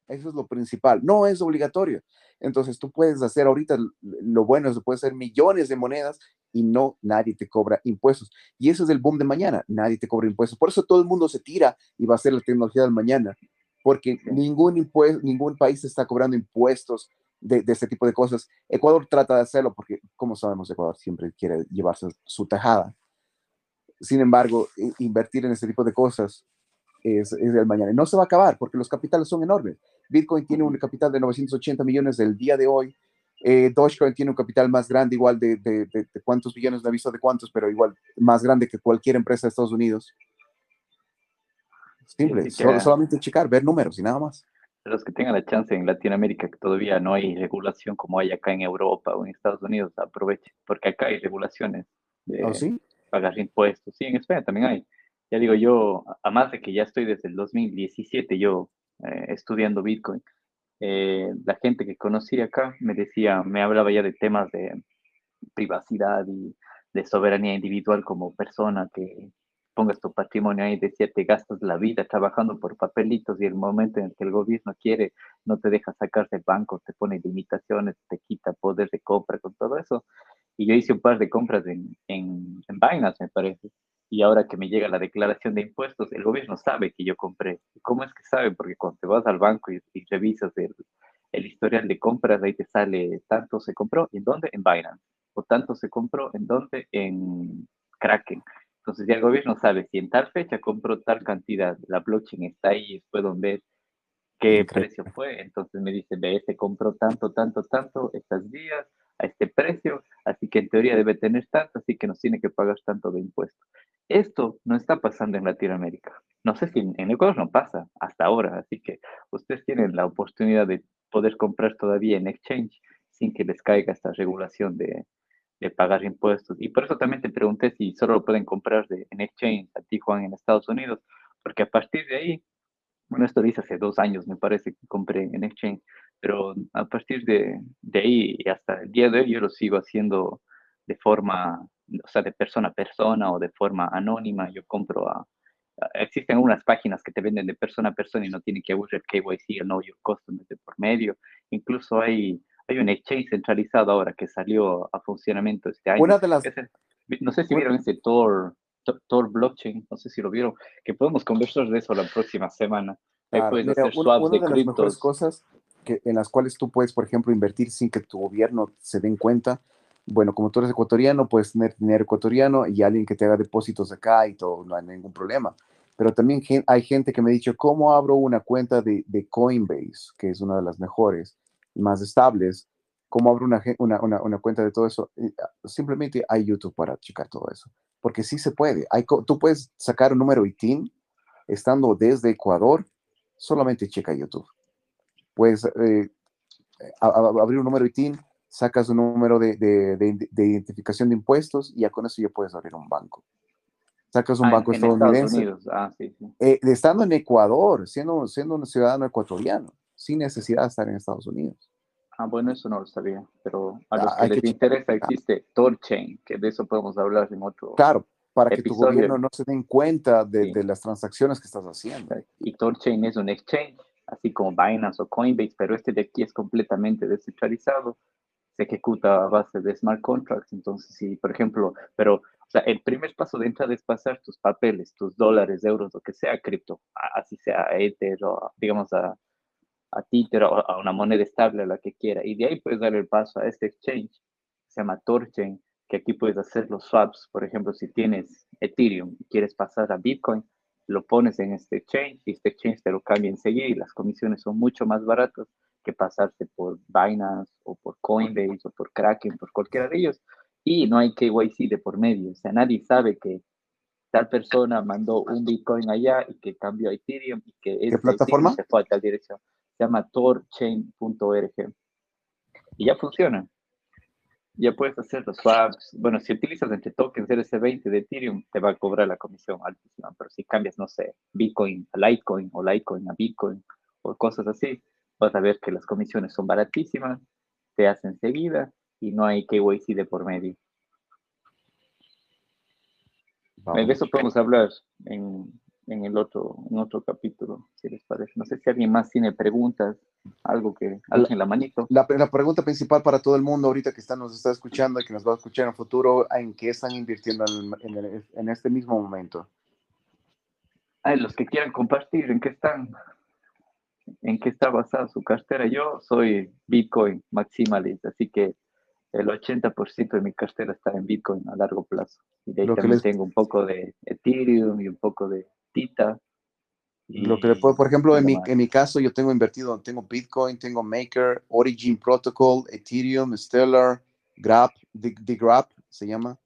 Eso es lo principal, no es obligatorio. Entonces tú puedes hacer ahorita, lo bueno es que puedes hacer millones de monedas y no nadie te cobra impuestos. Y eso es el boom de mañana, nadie te cobra impuestos. Por eso todo el mundo se tira y va a ser la tecnología del mañana, porque ningún, impuesto, ningún país está cobrando impuestos de, este tipo de cosas. Ecuador trata de hacerlo porque, como sabemos, Ecuador siempre quiere llevarse su tajada. Sin embargo, invertir en este tipo de cosas es, es el mañana. Y no se va a acabar porque los capitales son enormes. Bitcoin tiene un capital de 980 millones del día de hoy eh, Dogecoin tiene un capital más grande, igual de, de, de, cuántos billones, no he visto de cuántos, pero igual más grande que cualquier empresa de Estados Unidos. Simple, solamente checar, ver números y nada más. Los que tengan la chance en Latinoamérica, que todavía no hay regulación como hay acá en Europa o en Estados Unidos, aprovechen, porque acá hay regulaciones de ¿Oh, sí? pagar impuestos. Sí, en España también hay. Ya digo yo, además de que ya estoy desde el 2017 yo eh, estudiando Bitcoin, eh, la gente que conocí acá me decía, me hablaba ya de temas de privacidad y de soberanía individual como persona, que pongas tu patrimonio ahí, decía, te gastas la vida trabajando por papelitos y el momento en el que el gobierno quiere, no te deja sacarse el banco, te pone limitaciones, te quita poder de compra con todo eso. Y yo hice un par de compras en, en, en Binance, me parece y ahora que me llega la declaración de impuestos, el gobierno sabe que yo compré. ¿Cómo es que sabe? Porque cuando te vas al banco y, revisas el, el, historial de compras, ahí te sale tanto se compró, ¿en dónde? En Binance. O tanto se compró, ¿en dónde? En Kraken. Entonces ya el gobierno sabe si en tal fecha compró tal cantidad, la blockchain está ahí, pueden ver qué precio fue. Entonces me dice, ve, se compró tanto, tanto, tanto, estos días, este precio, así que en teoría debe tener tanto, así que nos tiene que pagar tanto de impuestos. Esto no está pasando en Latinoamérica. No sé si en, Ecuador no pasa hasta ahora, así que ustedes tienen la oportunidad de poder comprar todavía en exchange sin que les caiga esta regulación de, pagar impuestos. Y por eso también te pregunté si solo lo pueden comprar de, en exchange a ti, Juan, en Estados Unidos, porque a partir de ahí, bueno, esto dice hace dos años, me parece que compré en exchange, pero a partir de, de ahí hasta el día de hoy yo lo sigo haciendo de forma o sea, de persona a persona o de forma anónima, yo compro a, existen unas páginas que te venden de persona a persona y no tienen que abusar el KYC, el Know Your Customer de por medio. Incluso hay, hay un exchange centralizado ahora que salió a funcionamiento este año. Una de las... no sé si vieron ese Tor, Tor, Blockchain, no sé si lo vieron, que podemos conversar de eso la próxima semana. Ahí puedes hacer swaps de, de las mejores cosas en las cuales tú puedes, por ejemplo, invertir sin que tu gobierno se den cuenta bueno, como tú eres ecuatoriano, puedes tener dinero ecuatoriano y alguien que te haga depósitos acá y todo, no hay ningún problema. Pero también hay gente que me ha dicho, ¿cómo abro una cuenta de, Coinbase, que es una de las mejores más estables? ¿Cómo abro una, una, una, cuenta de todo eso? Ah, simplemente hay YouTube para checar todo eso. Porque sí se puede. Hay, tú puedes sacar un número ITIN estando desde Ecuador, solamente checa YouTube. Puedes eh, abrir un número ITIN sacas un número de, de, identificación de impuestos y ya con eso ya puedes abrir un banco. Sacas un ah, banco estadounidense. Ah, sí, sí. Eh, estando en Ecuador, siendo, siendo un ciudadano ecuatoriano, sin necesidad de estar en Estados Unidos. Ah, bueno, eso no lo sabía, pero a los ah, que les interesa existe TorChain, que de eso podemos hablar en otro. Claro, para que tu gobierno no se den cuenta de, de, las transacciones que estás haciendo. Y Torchain es un exchange, así como Binance o Coinbase, pero este de aquí es completamente descentralizado, se ejecuta a base de smart contracts, entonces sí, por ejemplo, pero el primer paso de entrada es pasar tus papeles, tus dólares, euros, lo que sea cripto, así sea Ether o digamos a, a Tether o a una moneda estable, a la que quiera, y de ahí puedes dar el paso a este exchange, se llama Torchain, que aquí puedes hacer los swaps, por ejemplo, si tienes Ethereum y quieres pasar a Bitcoin, lo pones en este exchange y este exchange te lo cambia enseguida y las comisiones son mucho más baratas que pasarse por Binance o por Coinbase o por Kraken, por cualquiera de ellos. Y no hay KYC de por medio, o sea, nadie sabe que tal persona mandó un Bitcoin allá y que cambió a Ethereum y que ¿Qué plataforma? se fue a tal dirección. Se llama torchain.org y ya funciona ya puedes hacer los swaps. Bueno, si utilizas entre tokens RC20 de Ethereum, te va a cobrar la comisión altísima, pero si cambias, no sé, Bitcoin a Litecoin o Litecoin a Bitcoin o cosas así, vas a ver que las comisiones son baratísimas, te hacen seguida y no hay KYC de por medio. De eso podemos hablar en, en el otro, en otro capítulo, si les parece. No sé si alguien más tiene preguntas, algo que, algo en la manito. La, la, pregunta principal para todo el mundo ahorita que está, nos está escuchando y que nos va a escuchar en el futuro, ¿en qué están invirtiendo en, en, en este mismo momento? Ay, los que quieran compartir, ¿en qué están? ¿En qué está basada su cartera? Yo soy Bitcoin maximalist, así que el 80% de mi cartera está en Bitcoin a largo plazo. Y de ahí también tengo un poco de Ethereum y un poco de Lo que le puedo, por ejemplo, en mi, en mi, caso, yo tengo invertido, tengo Bitcoin, tengo Maker, Origin Protocol, Ethereum, Stellar, Grab, The, The Grab se llama,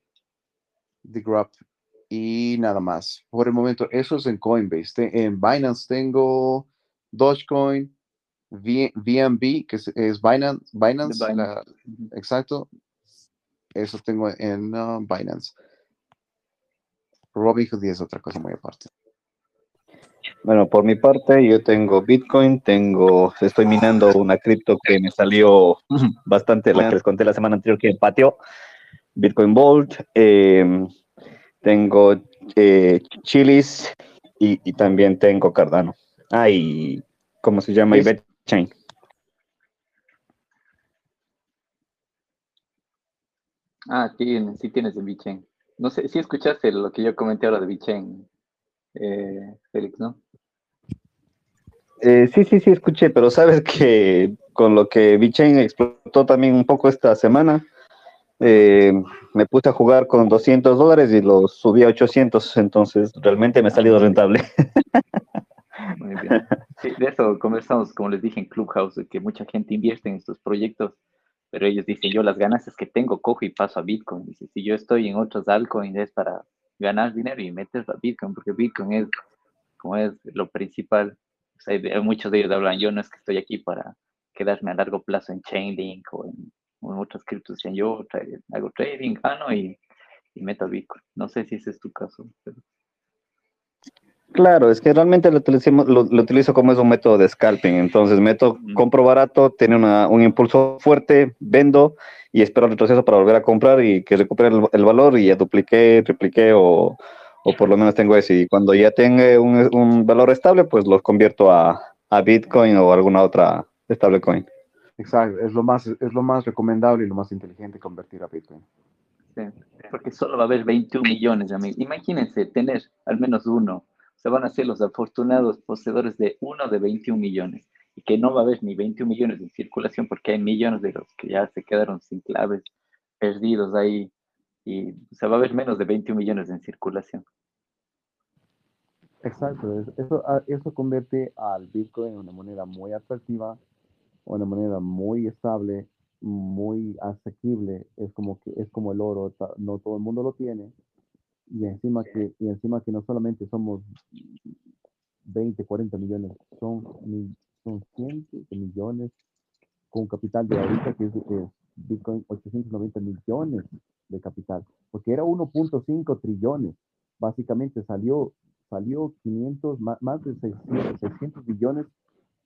The Grab, y nada más. Por el momento, eso es en Coinbase. En Binance tengo Dogecoin, VMB, que es, Binance, Binance, exacto. Eso tengo en uh, Binance. Robinhood es otra cosa muy aparte. Bueno, por mi parte, yo tengo Bitcoin, tengo, estoy minando una cripto que me salió bastante, la que les conté la semana anterior que pateó, Bitcoin Vault, em, tengo eh, Chilis y, también tengo Cardano. Ah, y, ¿cómo se llama? Y Chain. Ah, sí, sí tienes el VeChain. No sé, si escuchaste lo que yo comenté ahora de VeChain, eh, Félix, ¿no? Eh, sí, sí, sí, escuché, pero sabes que con lo que VeChain explotó también un poco esta semana, eh, me puse a jugar con 200 dólares y lo subí a 800, entonces realmente me ha salido rentable. [laughs] Muy bien. Sí, de eso conversamos, como les dije en Clubhouse, que mucha gente invierte en estos proyectos, pero ellos dicen, yo las ganancias que tengo cojo y paso a Bitcoin. Dice, si yo estoy en otros altcoins es para ganar dinero y meterlo a Bitcoin, porque Bitcoin es como es lo principal. O sea, muchos de ellos hablan, yo no es que estoy aquí para quedarme a largo plazo en Chainlink o en, otras criptos, yo hago trading, gano y, y meto Bitcoin. No sé si ese es tu caso. Pero... Claro, es que realmente lo, lo, utilizo como es un método de scalping. Entonces, meto, compro barato, tiene un impulso fuerte, vendo y espero el retroceso para volver a comprar y que recupere el, valor y ya dupliqué, tripliqué o, o, por lo menos tengo ese. Y cuando ya tenga un, un valor estable, pues lo convierto a, a, Bitcoin o alguna otra stablecoin. Exacto, es lo, más, es lo más recomendable y lo más inteligente convertir a Bitcoin. Sí, porque solo va a haber 21 millones, amigos. Imagínense tener al menos uno se van a ser los afortunados poseedores de uno de 21 millones. Y que no va a haber ni 21 millones en circulación porque hay millones de los que ya se quedaron sin claves, perdidos ahí. Y se va a ver menos de 21 millones en circulación. Exacto, eso, ah, eso convierte al Bitcoin en una moneda muy atractiva, una moneda muy estable, muy asequible, es como que es como el oro, no todo el mundo lo tiene, y encima que y encima que no solamente somos 20, 40 millones, son, son cientos de millones con capital de ahorita que es, Bitcoin 890 millones de capital, porque era 1.5 trillones, básicamente salió salió 500 más, más de 600, 600 billones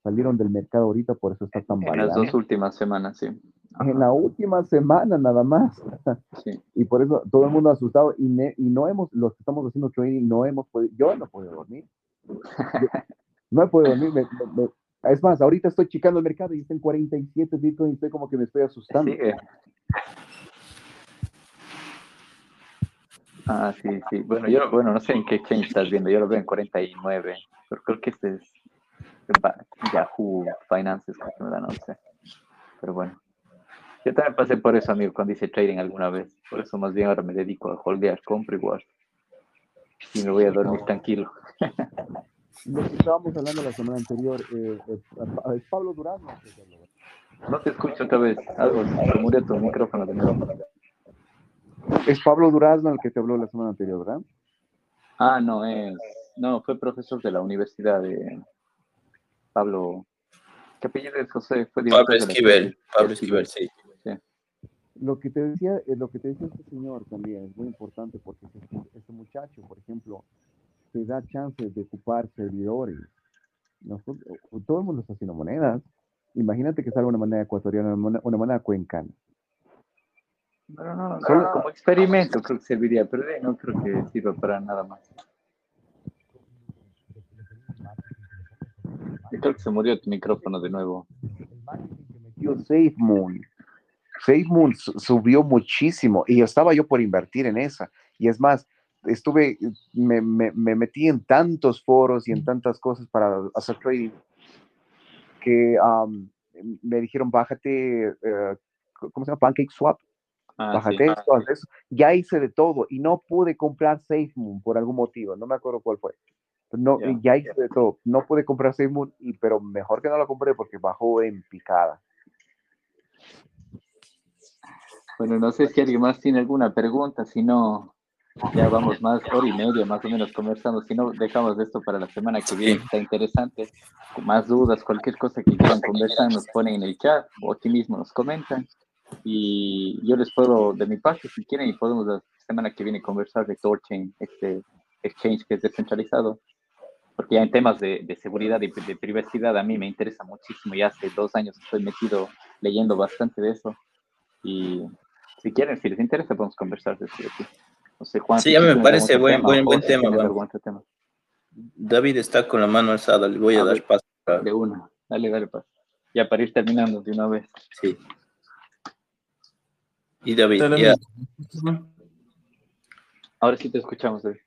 salieron del mercado ahorita, por eso está tan barato. En las dos últimas semanas, sí. en la última semana nada más. [laughs] Y por eso todo el mundo asustado y, y no hemos, los que estamos haciendo trading, no hemos podido, yo no puedo dormir. [laughs] no he podido dormir. es más, ahorita estoy checando el mercado y está en 47 Bitcoin y estoy como que me estoy asustando. Ah, sí, sí. Bueno, yo bueno, no sé en qué exchange estás viendo, yo lo veo en 49, pero creo que este es Yahoo Finances, que me da, no sé. Pero bueno. Yo también pasé por eso, amigo, cuando hice trading alguna vez. Por eso más bien ahora me dedico a holdear, compro igual. Y me voy a dormir tranquilo. Lo que estábamos hablando la semana anterior eh, es, Pablo Durán. No te escucho otra vez. Algo, se murió tu micrófono de nuevo. Es Pablo Durazno el que te habló la semana anterior, ¿verdad? Ah, no, es. No, fue profesor de la universidad de Pablo. ¿Qué apellido es José? Fue Pablo Esquivel. Pablo Esquivel, sí. Lo que te decía, eh, lo que te decía este señor también es muy importante porque este, este muchacho, por ejemplo, te da chances de ocupar servidores. todo el mundo está haciendo monedas. Imagínate que salga una moneda ecuatoriana, una moneda, cuencana. No, no, no, como experimento creo que serviría, pero no creo que sirva para nada más. Creo que se murió tu micrófono de nuevo. SafeMoon. SafeMoon subió muchísimo y estaba yo por invertir en esa. Y es más, estuve, me, me, metí en tantos foros y en tantas cosas para hacer trading que me dijeron, bájate, eh, ¿cómo se llama? Pancake Swap. Ah, bájate esto, haz eso. Ya hice de todo y no pude comprar SafeMoon por algún motivo, no me acuerdo cuál fue. No, ya hice de todo. No pude comprar y, pero mejor que no lo compré porque bajó en picada. Bueno, no sé si alguien más tiene alguna pregunta, si no, ya vamos más hora y media más o menos conversando, si no, dejamos esto para la semana que viene, está interesante, más dudas, cualquier cosa que quieran conversar, nos ponen en el chat o aquí mismo nos comentan. Y yo les puedo, de mi parte, si quieren, y podemos la semana que viene conversar de Torchain, este exchange que es descentralizado, porque ya en temas de, seguridad y de, privacidad a mí me interesa muchísimo, ya hace dos años estoy metido leyendo bastante de eso y si quieren, si les interesa, podemos conversar de eso. No sé, Juan. Sí, ya me parece buen, buen, buen tema. David está con la mano alzada, le voy a, dar paso. De una, dale, dale paso. Ya para ir terminando de una vez. Sí. Y David, ya. Ahora sí te escuchamos, David.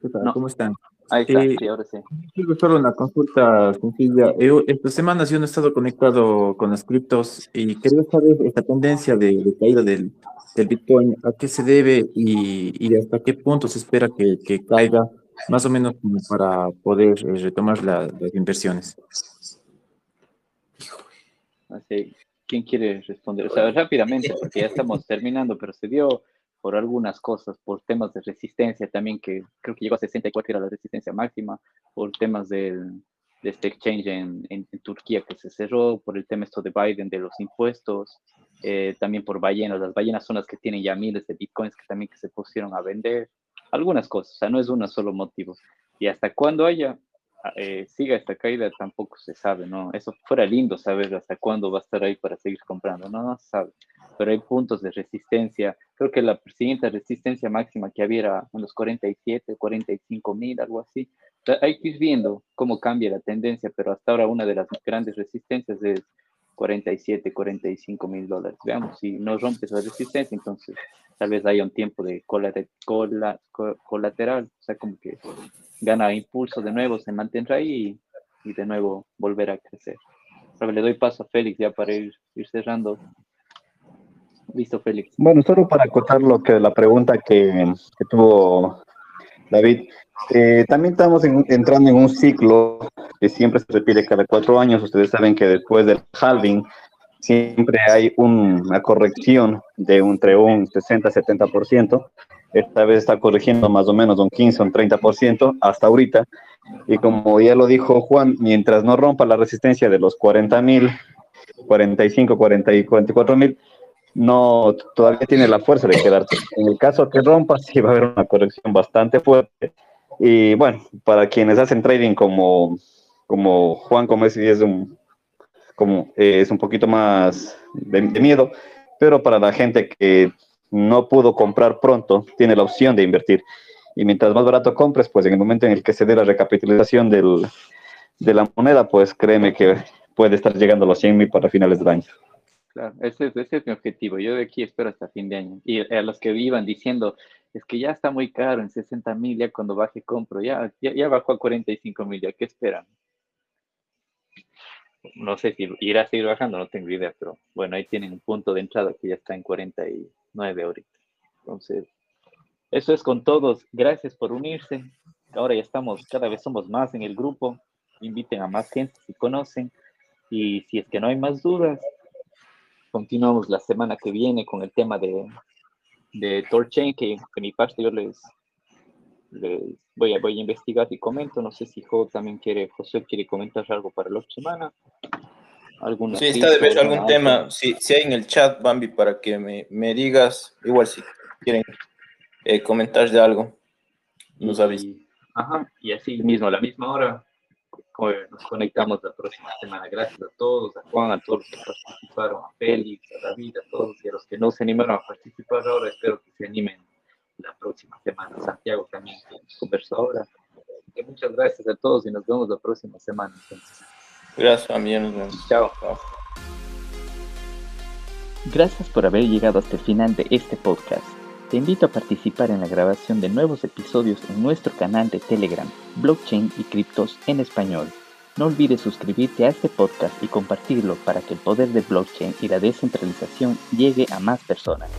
¿Qué tal? ¿Cómo están? Ahí está, eh, sí, ahora sí. Quiero solo una consulta sencilla. esta semana yo no he estado conectado con las criptos y quería saber esta tendencia de, caída del, Bitcoin, a qué se debe y, hasta qué punto se espera que, caiga, más o menos como para poder eh, retomar las inversiones. Así, ¿Quién quiere responder? O sea, rápidamente, porque ya estamos terminando, pero se dio por algunas cosas, por temas de resistencia también, que creo que llegó a 64, era la resistencia máxima, por temas del, de este exchange en, en, Turquía que se cerró, por el tema esto de Biden de los impuestos, eh, también por ballenas. Las ballenas son las que tienen ya miles de bitcoins que también que se pusieron a vender. Algunas cosas, o sea, no es un solo motivo. Y hasta cuando haya eh, siga esta caída tampoco se sabe, ¿no? Eso fuera lindo saber hasta cuándo va a estar ahí para seguir comprando, no, no se sabe. Pero hay puntos de resistencia. Creo que la siguiente resistencia máxima que había era unos 47, 45 mil, algo así. hay que ir viendo cómo cambia la tendencia, pero hasta ahora una de las grandes resistencias es 47, 45 mil dólares. Veamos, si no rompe esa resistencia, entonces tal vez haya un tiempo de colateral, o sea, como que gana impulso de nuevo, se mantendrá ahí y, de nuevo volver a crecer. Pero le doy paso a Félix ya para ir, cerrando. Listo, Félix. Bueno, solo para acotar lo que la pregunta que, tuvo David. Eh, también estamos entrando en un ciclo que siempre se repite cada cuatro años. Ustedes saben que después del halving siempre hay una corrección de entre un 60-70%. Esta vez está corrigiendo más o menos un 15 o un 30% hasta ahorita. Y como ya lo dijo Juan, mientras no rompa la resistencia de los 40 mil, 45, 40 y 44 mil, no, todavía tiene la fuerza de quedarse. En el caso que rompa, sí va a haber una corrección bastante fuerte. Y bueno, para quienes hacen trading como, como Juan, como es, es un como eh, es un poquito más de, miedo, pero para la gente que no pudo comprar pronto, tiene la opción de invertir. Y mientras más barato compres, pues en el momento en el que se dé la recapitalización de la moneda, pues créeme que puede estar llegando a los 100 mil para finales del año. Claro, ese, es- ese es mi objetivo. Yo de aquí espero hasta fin de año. Y a los que iban diciendo, es que ya está muy caro en 60 mil, ya cuando baje compro, ya, ya, ya bajó a 45 mil, ¿ya qué esperan? No sé si irá a seguir bajando, no tengo idea, pero bueno, ahí tienen un punto de entrada que ya está en 49 ahorita. Entonces, eso es con todos. Gracias por unirse. Ahora ya estamos, cada vez somos más en el grupo. Inviten a más gente si conocen. Y si es que no hay más dudas, continuamos la semana que viene con el tema de, de Torchain, que de mi parte yo les, voy, a, voy a investigar y comento. No sé si Jo también quiere, José quiere comentar algo para la otra semana. ¿Alguna Sí, está de cripto, algún tema. Si, si hay en el chat, Bambi, para que me, me digas, igual si quieren eh, comentar de algo, nos avisan. Ajá, y así mismo, a la misma hora, nos conectamos la próxima semana. Gracias a todos, a Juan, a todos los que participaron, a Félix, a David, a todos y a los que no se animaron a participar ahora, espero que se animen la próxima semana. Santiago también conversó ahora. Que muchas gracias a todos y nos vemos la próxima semana. Entonces, Gracias, nos vemos. chao. Gracias por haber llegado hasta el final de este podcast. Te invito a participar en la grabación de nuevos episodios en nuestro canal de Telegram, Blockchain y Criptos en Español. No olvides suscribirte a este podcast y compartirlo para que el poder de blockchain y la descentralización llegue a más personas.